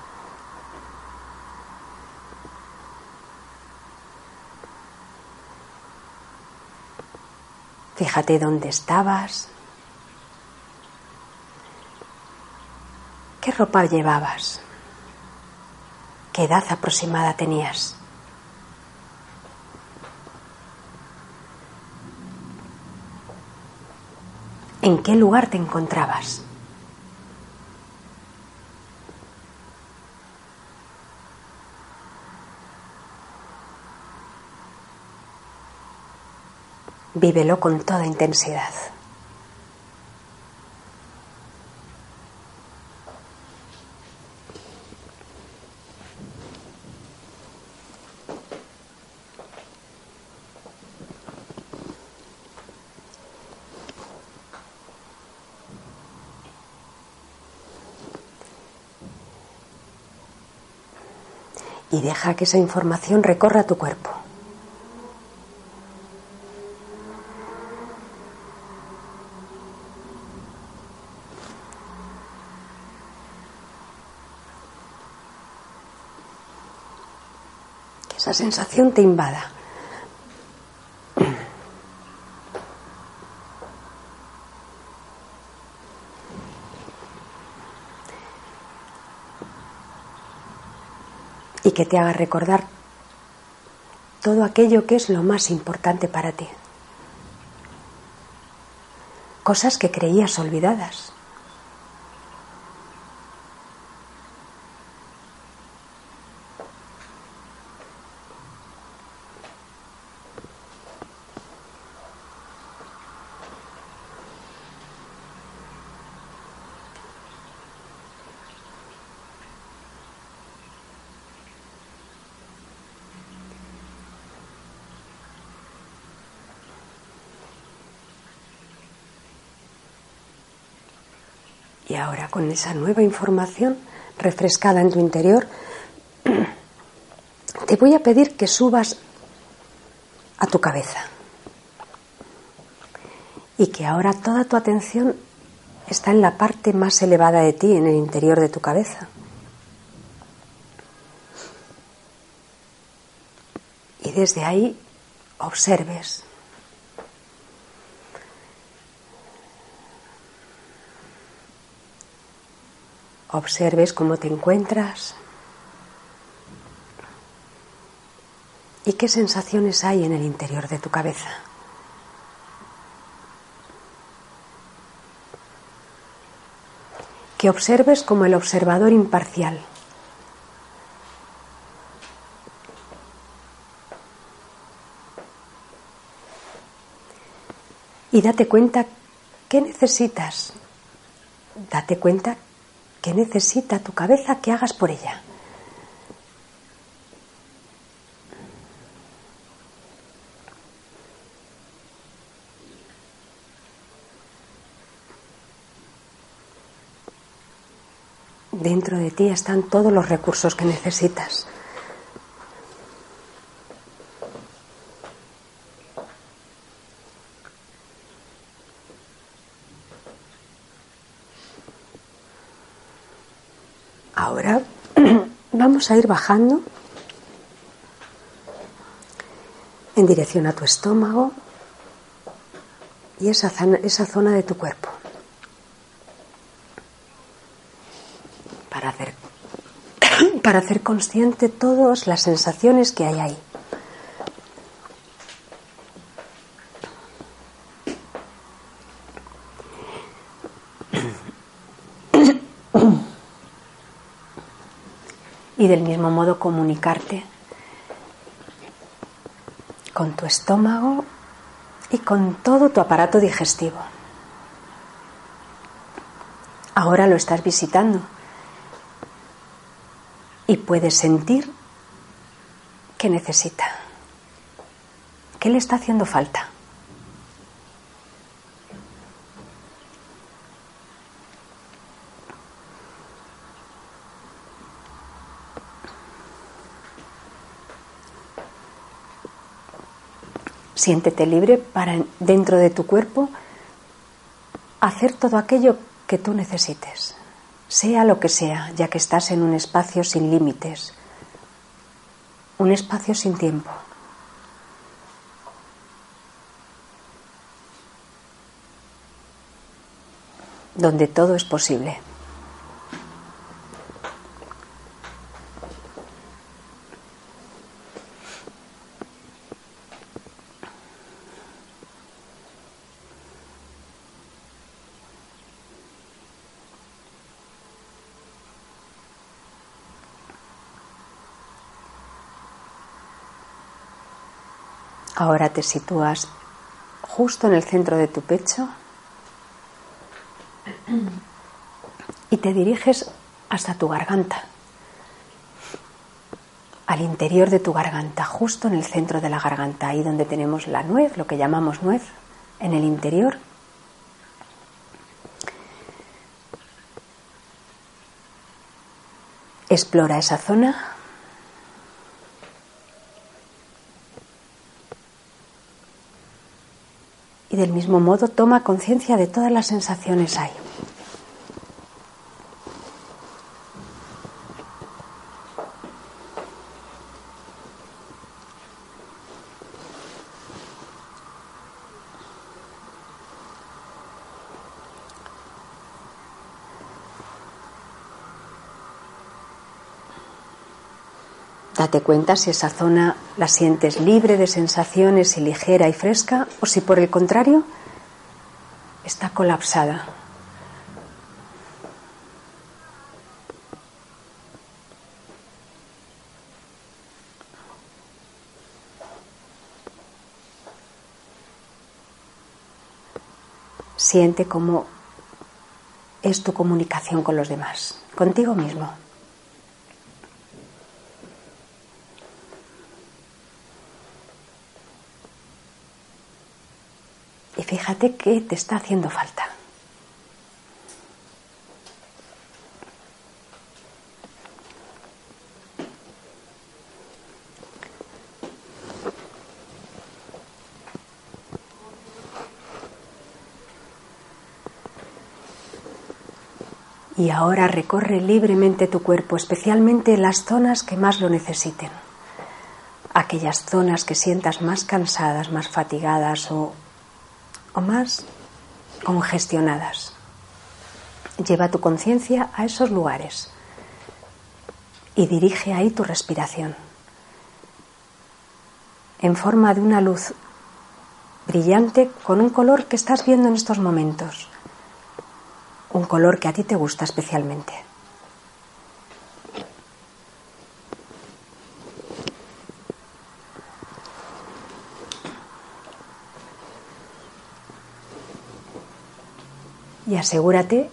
Fíjate dónde estabas, ¿Qué ropa llevabas? ¿Qué edad aproximada tenías? ¿En qué lugar te encontrabas? Vívelo con toda intensidad. y deja que esa información recorra tu cuerpo. Que esa sensación te invada. y que te haga recordar todo aquello que es lo más importante para ti. Cosas que creías olvidadas. Y con esa nueva información refrescada en tu interior, te voy a pedir que subas a tu cabeza. Y que ahora toda tu atención está en la parte más elevada de ti, en el interior de tu cabeza. Y desde ahí observes observes cómo te encuentras y qué sensaciones hay en el interior de tu cabeza. Que observes como el observador imparcial. Y date cuenta qué necesitas. Date cuenta qué necesita tu cabeza que hagas por ella. Dentro de ti están todos los recursos que necesitas. Ahora vamos a ir bajando en dirección a tu estómago y esa zona, esa zona de tu cuerpo. para hacer consciente todas las sensaciones que hay ahí. Y del mismo modo comunicarte con tu estómago y con todo tu aparato digestivo. Ahora lo estás visitando y puede sentir que necesita, qué le está haciendo falta. Siéntete libre para dentro de tu cuerpo hacer todo aquello que tú necesites sea lo que sea, ya que estás en un espacio sin límites, un espacio sin tiempo. donde todo es posible. Ahora te sitúas justo en el centro de tu pecho y te diriges hasta tu garganta, al interior de tu garganta, justo en el centro de la garganta, ahí donde tenemos la nuez, lo que llamamos nuez, en el interior. Explora esa zona y del mismo modo toma conciencia de todas las sensaciones ahí. Date cuenta si esa zona la sientes libre de sensaciones y ligera y fresca o si por el contrario está colapsada. Siente cómo es tu comunicación con los demás, contigo mismo. Fíjate qué te está haciendo falta. Y ahora recorre libremente tu cuerpo, especialmente las zonas que más lo necesiten. Aquellas zonas que sientas más cansadas, más fatigadas o o más congestionadas. Lleva tu conciencia a esos lugares y dirige ahí tu respiración en forma de una luz brillante con un color que estás viendo en estos momentos, un color que a ti te gusta especialmente. Y asegúrate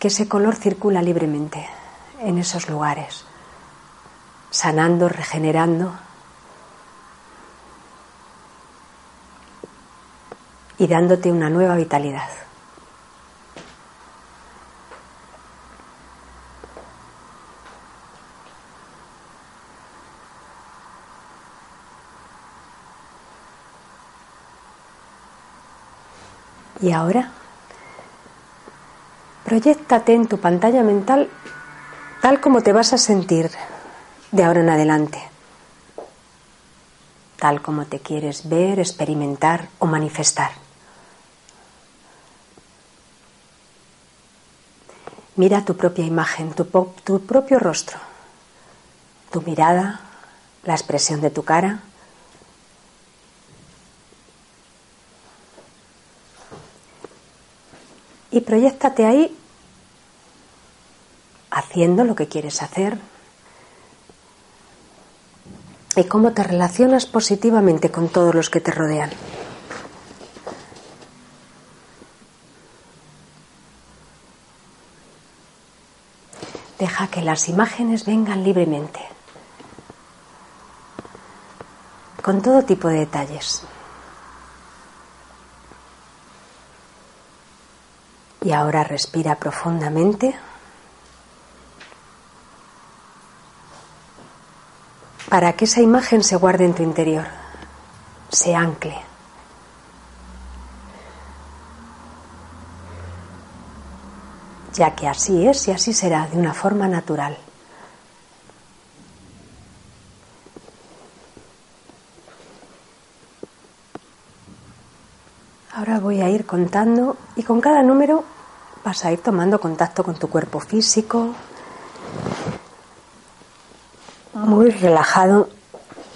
que ese color circula libremente en esos lugares, sanando, regenerando y dándote una nueva vitalidad. Y ahora, proyectate en tu pantalla mental tal como te vas a sentir de ahora en adelante, tal como te quieres ver, experimentar o manifestar. Mira tu propia imagen, tu, tu propio rostro, tu mirada, la expresión de tu cara. Y proyectate ahí haciendo lo que quieres hacer y cómo te relacionas positivamente con todos los que te rodean. Deja que las imágenes vengan libremente, con todo tipo de detalles. Y ahora respira profundamente. para que esa imagen se guarde en tu interior, se ancle. Ya que así es y así será de una forma natural. Ahora voy a ir contando y con cada número vas a ir tomando contacto con tu cuerpo físico, muy relajado,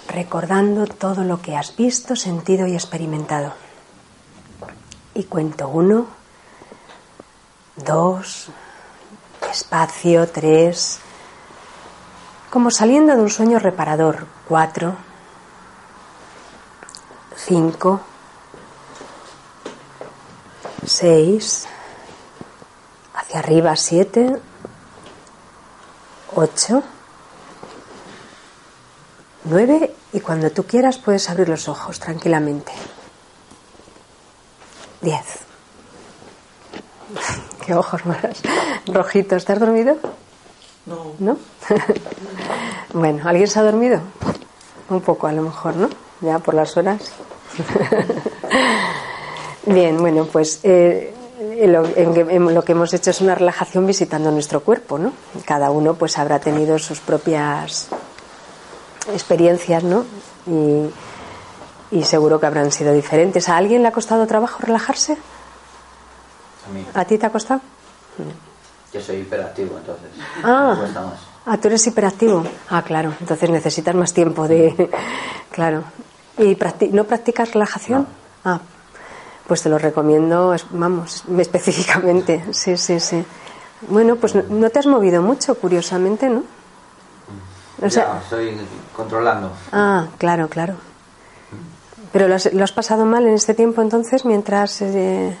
recordando todo lo que has visto, sentido y experimentado. Y cuento uno, dos, espacio, tres, como saliendo de un sueño reparador, cuatro, cinco, seis, hacia arriba, siete, ocho, 9 y cuando tú quieras puedes abrir los ojos tranquilamente. 10. Qué ojos más rojitos. ¿Estás dormido? No. ¿No? bueno, ¿alguien se ha dormido? Un poco a lo mejor, ¿no? Ya por las horas. Bien, bueno, pues eh, lo, lo, que hemos hecho es una relajación visitando nuestro cuerpo, ¿no? Cada uno pues habrá tenido sus propias experiencias, ¿no? Y, seguro que habrán sido diferentes. ¿A alguien le ha costado trabajo relajarse? A mí. ¿A ti te ha costado? Yo soy hiperactivo, entonces. Ah, ah, tú eres hiperactivo. Ah, claro. Entonces necesitas más tiempo de. claro. ¿Y no practicas relajación? Ah, pues te lo recomiendo, vamos, específicamente. Sí, sí, sí. Bueno, pues no te has movido mucho, curiosamente, ¿no? O sea, estoy controlando. Ah, claro, claro. ¿Pero lo has, pasado mal en este tiempo entonces mientras... Eh...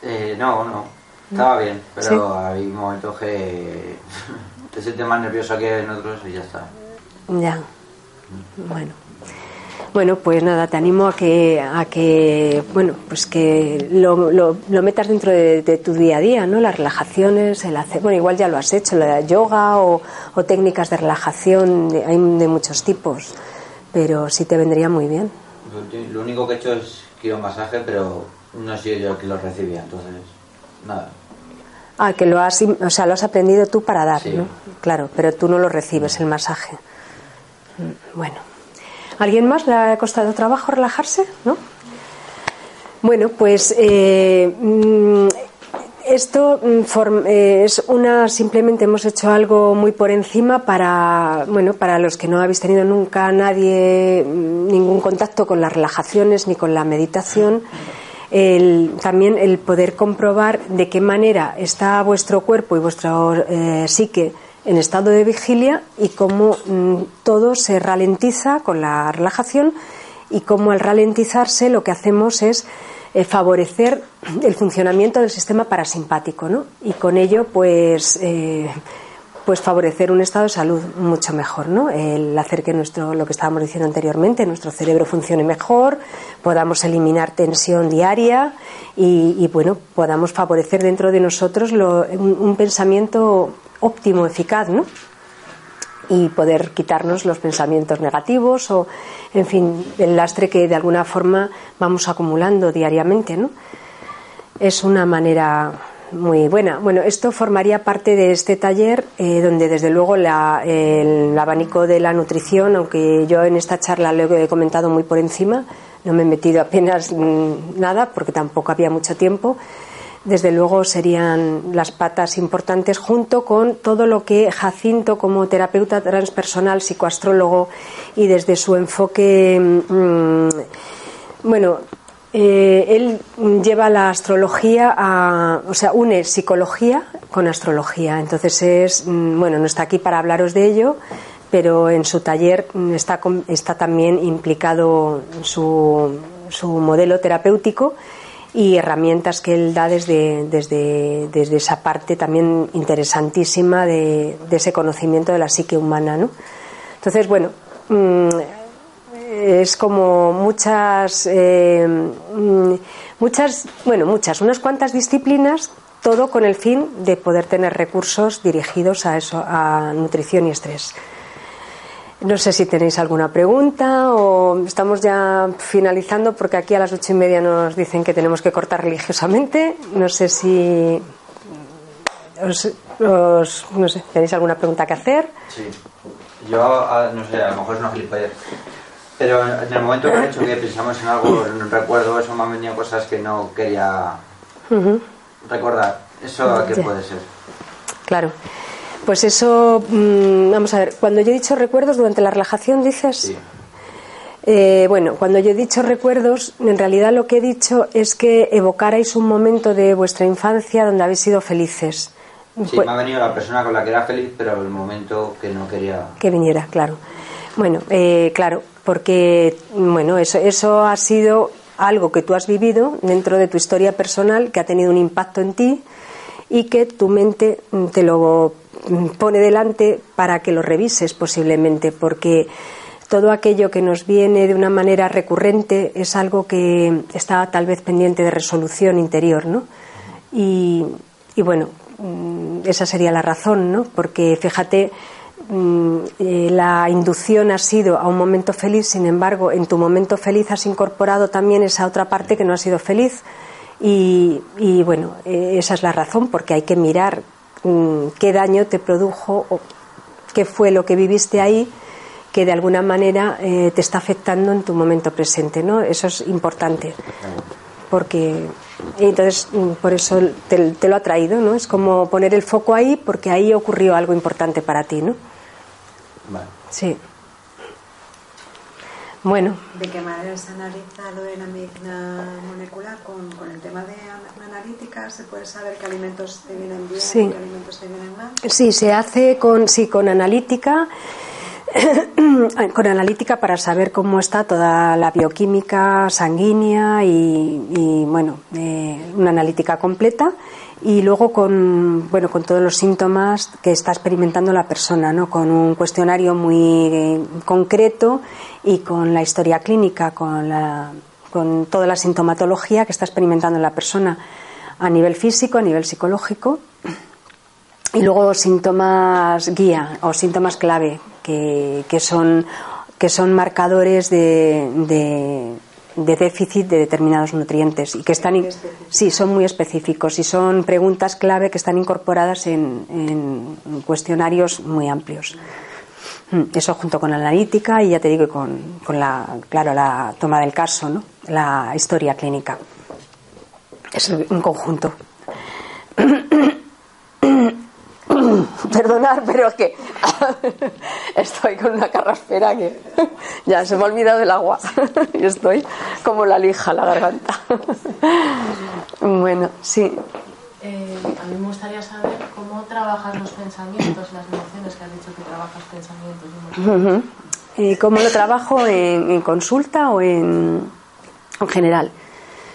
Eh, no, no. Estaba bien, pero hay momentos que te sientes más nervioso que en otros y ya está. Ya. Bueno. Bueno, pues nada, te animo a que, a que bueno, pues que lo, lo, metas dentro de, tu día a día, ¿no? Las relajaciones, el hacer, bueno, igual ya lo has hecho, la yoga o, técnicas de relajación, hay de muchos tipos, pero sí te vendría muy bien. Lo único que he hecho es masaje, pero no soy yo el que lo recibía, entonces, nada. Ah, que lo has, o sea, lo has aprendido tú para dar, ¿no? Claro, pero tú no lo recibes, el masaje. Mm, bueno. ¿Alguien más le ha costado trabajo relajarse? ¿No? Bueno, pues eh, mm, esto mm, eh, es una simplemente hemos hecho algo muy por encima para bueno para los que no habéis tenido nunca nadie mm, ningún contacto con las relajaciones ni con la meditación. también el poder comprobar de qué manera está vuestro cuerpo y vuestro eh, psique en estado de vigilia y cómo mm, todo se ralentiza con la relajación y cómo al ralentizarse lo que hacemos es eh, favorecer el funcionamiento del sistema parasimpático, ¿no? Y con ello, pues, eh, pues favorecer un estado de salud mucho mejor, ¿no? El hacer que nuestro, lo que estábamos diciendo anteriormente, nuestro cerebro funcione mejor, podamos eliminar tensión diaria y, bueno, podamos favorecer dentro de nosotros un, un pensamiento óptimo, eficaz, ¿no? y poder quitarnos los pensamientos negativos o, en fin, el lastre que de alguna forma vamos acumulando diariamente, ¿no? Es una manera muy buena. Bueno, esto formaría parte de este taller eh, donde desde luego la, el abanico de la nutrición, aunque yo en esta charla lo he comentado muy por encima, no me he metido apenas mm, nada porque tampoco había mucho tiempo, desde luego serían las patas importantes junto con todo lo que Jacinto como terapeuta transpersonal, psicoastrólogo y desde su enfoque, mm, bueno, eh, él lleva la astrología a, o sea, une psicología con astrología. Entonces es, mm, bueno, no está aquí para hablaros de ello, pero en su taller mm, está, está también implicado su, su modelo terapéutico y herramientas que él da desde, desde, desde esa parte también interesantísima de, ese conocimiento de la psique humana. ¿no? Entonces, bueno, mm, es como muchas, eh, mm, muchas, bueno, muchas, unas cuantas disciplinas, todo con el fin de poder tener recursos dirigidos a eso, a nutrición y estrés. No sé si tenéis alguna pregunta o estamos ya finalizando porque aquí a las ocho y media nos dicen que tenemos que cortar religiosamente. No sé si os, no sé, tenéis alguna pregunta que hacer. Sí. Yo, no sé, a lo mejor es una gilipollez. Pero en el momento que he hecho que pensamos en algo, en un recuerdo, eso me han venido cosas que no quería recordar. ¿Eso qué puede ser? Claro. Pues eso, mm, vamos a ver, cuando yo he dicho recuerdos durante la relajación, dices... Sí. Eh, bueno, cuando yo he dicho recuerdos, en realidad lo que he dicho es que evocarais un momento de vuestra infancia donde habéis sido felices. Sí, me ha venido la persona con la que era feliz, pero el momento que no quería. Que viniera, claro. Bueno, eh, claro, porque bueno, eso, eso ha sido algo que tú has vivido dentro de tu historia personal que ha tenido un impacto en ti y que tu mente te lo pone delante para que lo revises posiblemente, porque todo aquello que nos viene de una manera recurrente es algo que está tal vez pendiente de resolución interior, ¿no? Y, bueno, mm, esa sería la razón, ¿no? Porque fíjate, mm, eh, la inducción ha sido a un momento feliz, sin embargo, en tu momento feliz has incorporado también esa otra parte que no ha sido feliz. Y, y bueno, eh, esa es la razón, porque hay que mirar Mm, qué daño te produjo o qué fue lo que viviste ahí que de alguna manera eh, te está afectando en tu momento presente, ¿no? Eso es importante. Porque entonces mm, por eso te, lo ha traído, ¿no? Es como poner el foco ahí porque ahí ocurrió algo importante para ti, ¿no? Vale. Sí. Bueno. ¿De qué manera se analiza lo de la medicina molecular con, el tema de analítica? ¿Se puede saber qué alimentos te vienen bien y qué alimentos te vienen mal? Sí, se hace con, sí, con analítica. con analítica para saber cómo está toda la bioquímica sanguínea y, bueno, eh, una analítica completa y luego con bueno con todos los síntomas que está experimentando la persona no con un cuestionario muy eh, concreto y con la historia clínica con la, con toda la sintomatología que está experimentando la persona a nivel físico a nivel psicológico. Y luego síntomas guía o síntomas clave que, que son que son marcadores de de déficit de determinados nutrientes y que están sí son muy específicos y son preguntas clave que están incorporadas en, cuestionarios muy amplios. Mm, eso junto con la analítica y ya te digo con, con la claro la toma del caso ¿no? la historia clínica. Es un conjunto Perdonar, pero es que estoy con una carraspera que ya se me ha olvidado del agua y estoy como la lija la garganta. Bueno, sí. Eh, a mí me gustaría saber cómo trabajas los pensamientos, las emociones que has dicho que trabajas pensamientos. ¿Y cómo lo trabajo en, consulta o en, en general?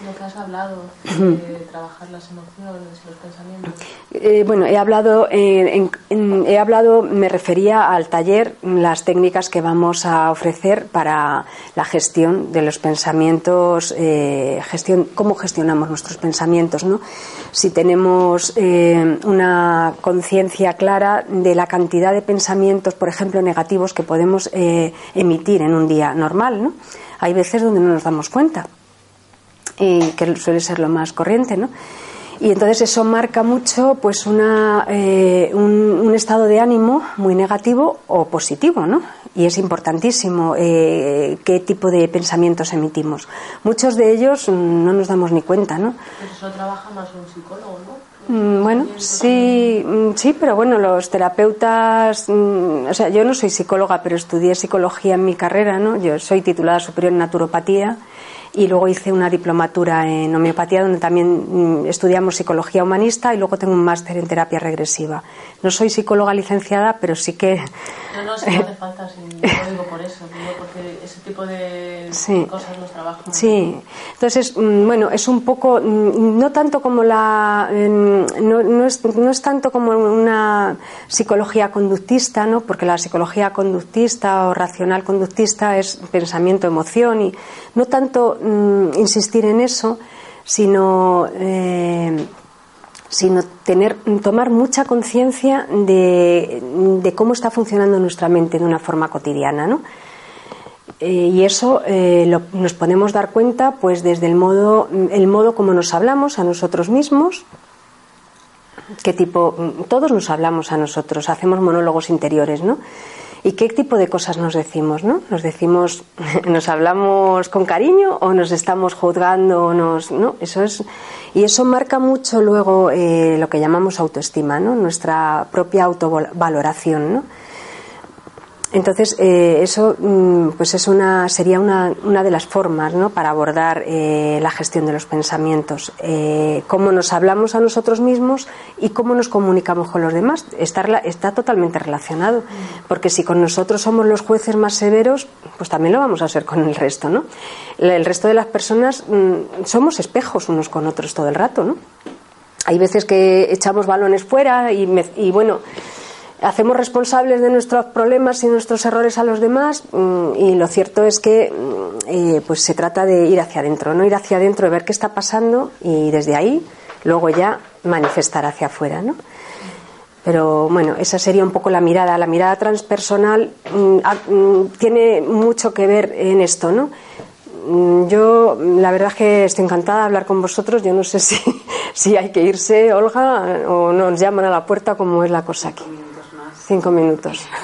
Lo que has hablado, de trabajar las emociones, los pensamientos. Eh, bueno, he hablado, eh, he hablado, me refería al taller, las técnicas que vamos a ofrecer para la gestión de los pensamientos, eh, gestión, cómo gestionamos nuestros pensamientos, ¿no? Si tenemos una conciencia clara de la cantidad de pensamientos, por ejemplo, negativos que podemos emitir en un día normal, ¿no? Hay veces donde no nos damos cuenta y que suele ser lo más corriente, ¿no? Y entonces eso marca mucho pues una, eh, un, estado de ánimo muy negativo o positivo, ¿no? Y es importantísimo eh, qué tipo de pensamientos emitimos. Muchos de ellos no nos damos ni cuenta, ¿no? Pero eso trabaja más un psicólogo, ¿no? Mm, bueno, sí, mm, sí, pero bueno, los terapeutas, mm, o sea, yo no soy psicóloga, pero estudié psicología en mi carrera, ¿no? Yo soy titulada superior en naturopatía y luego hice una diplomatura en homeopatía donde también mm, estudiamos psicología humanista y luego tengo un máster en terapia regresiva. No soy psicóloga licenciada, pero sí que... No, no, sí hace falta, sí, lo digo por eso, porque ese tipo de cosas los trabajos. Sí, entonces, mm, bueno, es un poco, mm, no tanto como la, no, no, es, no es tanto como una psicología conductista, ¿no? porque la psicología conductista o racional conductista es pensamiento, emoción y no tanto mm, insistir en eso, sino, eh, sino tener, tomar mucha conciencia de, cómo está funcionando nuestra mente de una forma cotidiana, ¿no? Eh, y eso eh, nos podemos dar cuenta pues desde el modo el modo como nos hablamos a nosotros mismos qué tipo todos nos hablamos a nosotros hacemos monólogos interiores no ¿Y qué tipo de cosas nos decimos? ¿no? ¿Nos decimos, nos hablamos con cariño o nos estamos juzgando? O nos, ¿no? eso es, y eso marca mucho luego eh, lo que llamamos autoestima, ¿no? nuestra propia autovaloración. ¿no? Entonces, eh, eso mm, pues es una, sería una, una de las formas ¿no? para abordar eh, la gestión de los pensamientos. Eh, cómo nos hablamos a nosotros mismos y cómo nos comunicamos con los demás. Está, está totalmente relacionado. Porque si con nosotros somos los jueces más severos, pues también lo vamos a ser con el resto. ¿no? El resto de las personas mm, somos espejos unos con otros todo el rato. ¿no? Hay veces que echamos balones fuera y, y bueno hacemos responsables de nuestros problemas y nuestros errores a los demás mm, y lo cierto es que mm, eh, pues se trata de ir hacia adentro, no ir hacia adentro, de ver qué está pasando y desde ahí luego ya manifestar hacia afuera, ¿no? Pero bueno, esa sería un poco la mirada. La mirada transpersonal mm, tiene mucho que ver en esto, ¿no? Yo, la verdad es que estoy encantada de hablar con vosotros. Yo no sé si, si hay que irse, Olga, o nos llaman a la puerta, como es la cosa aquí. Cinco minutos.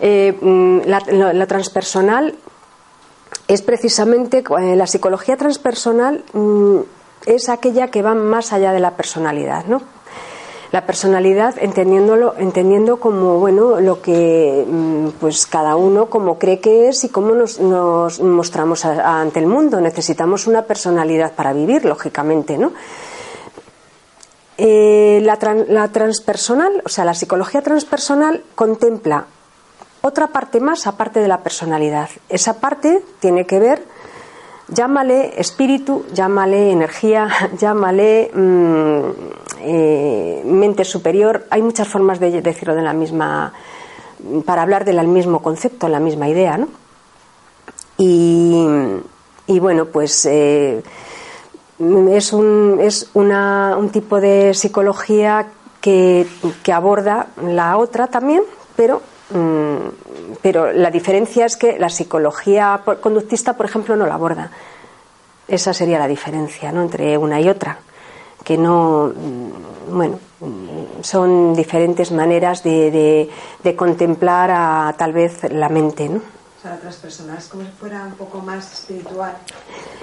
Eh, mm, la, transpersonal es precisamente eh, la psicología transpersonal mm, es aquella que va más allá de la personalidad, ¿no? La personalidad entendiéndolo, entendiendo como bueno lo que mm, pues cada uno como cree que es y cómo nos, mostramos ante el mundo. Necesitamos una personalidad para vivir, lógicamente, ¿no? Eh, la, transpersonal, o sea, la psicología transpersonal contempla otra parte más aparte de la personalidad. Esa parte tiene que ver, llámale espíritu, llámale energía, llámale mm, eh, mente superior. Hay muchas formas de decirlo de la misma, para hablar del mismo concepto, la misma idea, ¿no? Y, bueno, pues. Eh, es un, es una, un tipo de psicología que, que, aborda la otra también, pero, mm, pero la diferencia es que la psicología conductista, por ejemplo, no la aborda. Esa sería la diferencia ¿no? entre una y otra. Que no, mm, bueno, mm, son diferentes maneras de, de, de contemplar a tal vez la mente, ¿no? O sea, otras personas, como si fuera un poco más espiritual.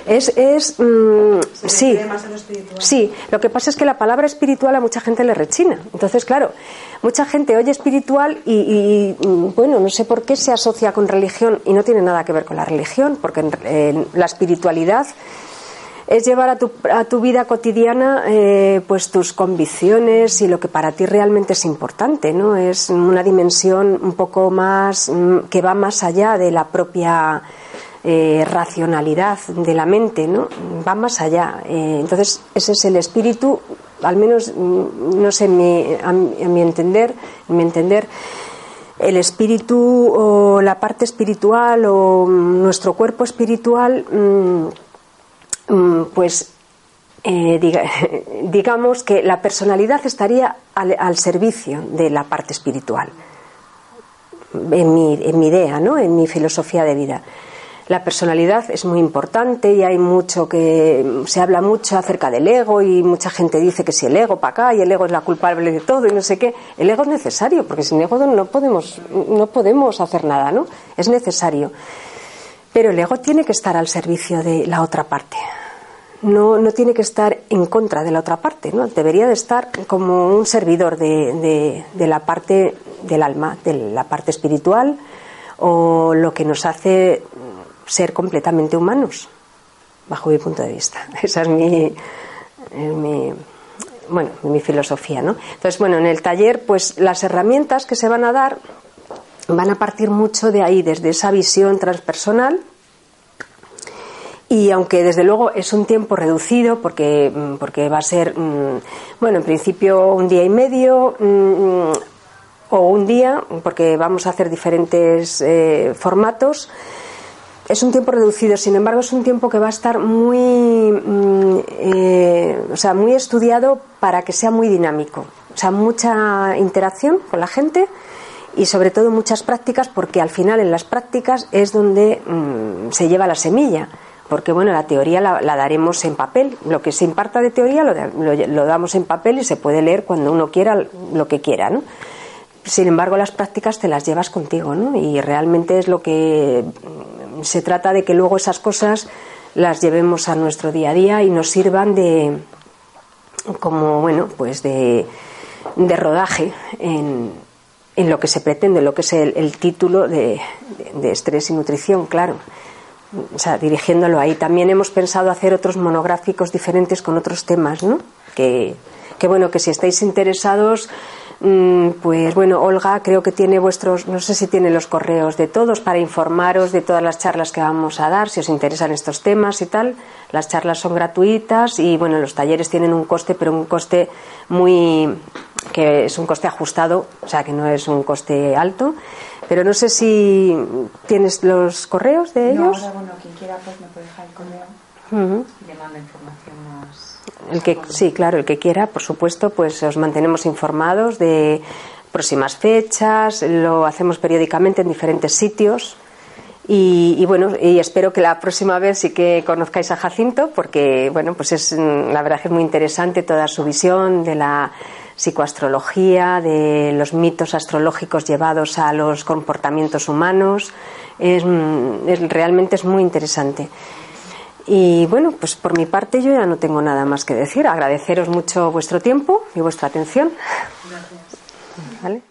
Es, es mm, sí, lo sí. Lo que pasa es que la palabra espiritual a mucha gente le rechina. Entonces, claro, mucha gente oye espiritual y, mm, bueno, no sé por qué se asocia con religión y no tiene nada que ver con la religión, porque la espiritualidad es llevar a tu, a tu vida cotidiana eh, pues tus convicciones y lo que para ti realmente es importante, ¿no? Es una dimensión un poco más mm, que va más allá de la propia eh, racionalidad de la mente, ¿no? Va más allá. Eh, entonces, ese es el espíritu, al menos, mm, no sé, a, mi entender, en mi entender, el espíritu o la parte espiritual o mm, nuestro cuerpo espiritual, mm, pues eh, digamos que la personalidad estaría al, servicio de la parte espiritual, en mi, en mi idea, ¿no? en mi filosofía de vida. La personalidad es muy importante y hay mucho que se habla mucho acerca del ego y mucha gente dice que si el ego para acá y el ego es la culpable de todo y no sé qué. El ego es necesario porque sin ego no podemos no podemos hacer nada, ¿no? Es necesario. Pero el ego tiene que estar al servicio de la otra parte. No, no tiene que estar en contra de la otra parte, ¿no? Debería de estar como un servidor de, de la parte del alma, de la parte espiritual o lo que nos hace ser completamente humanos, bajo mi punto de vista. Esa es mi, bueno, mi filosofía, ¿no? Entonces, bueno, en el taller, pues las herramientas que se van a dar van a partir mucho de ahí, desde esa visión transpersonal. Y aunque desde luego es un tiempo reducido, porque, porque va a ser, mm, bueno, en principio un día y medio mm, o un día, porque vamos a hacer diferentes eh, formatos, es un tiempo reducido, sin embargo, es un tiempo que va a estar muy, mm, eh, o sea, muy estudiado para que sea muy dinámico. O sea, mucha interacción con la gente y sobre todo muchas prácticas, porque al final en las prácticas es donde mm, se lleva la semilla. Porque bueno, la teoría la, daremos en papel. Lo que se imparta de teoría lo, lo, damos en papel y se puede leer cuando uno quiera lo que quiera, ¿no? Sin embargo, las prácticas te las llevas contigo, ¿no? Y realmente es lo que se trata de que luego esas cosas las llevemos a nuestro día a día y nos sirvan de como bueno pues de, de rodaje en, en, lo que se pretende, lo que es el, título de, de, estrés y nutrición, claro. O sea, dirigiéndolo ahí. También hemos pensado hacer otros monográficos diferentes con otros temas, ¿no? Que, que bueno, que si estáis interesados pues bueno, Olga creo que tiene vuestros, no sé si tiene los correos de todos para informaros de todas las charlas que vamos a dar, si os interesan estos temas y tal. Las charlas son gratuitas y bueno, los talleres tienen un coste, pero un coste muy, que es un coste ajustado, o sea que no es un coste alto. Pero no sé si tienes los correos de ellos. No, bueno, quien quiera pues me puede dejar el correo y le mando información el que, sí, claro, el que quiera, por supuesto, pues os mantenemos informados de próximas fechas, lo hacemos periódicamente en diferentes sitios. Y, bueno, y espero que la próxima vez sí que conozcáis a Jacinto, porque bueno, pues es la verdad que es muy interesante toda su visión de la psicoastrología, de los mitos astrológicos llevados a los comportamientos humanos. Es, es realmente es muy interesante. Y bueno, pues por mi parte yo ya no tengo nada más que decir. Agradeceros mucho vuestro tiempo y vuestra atención. Gracias. ¿Vale?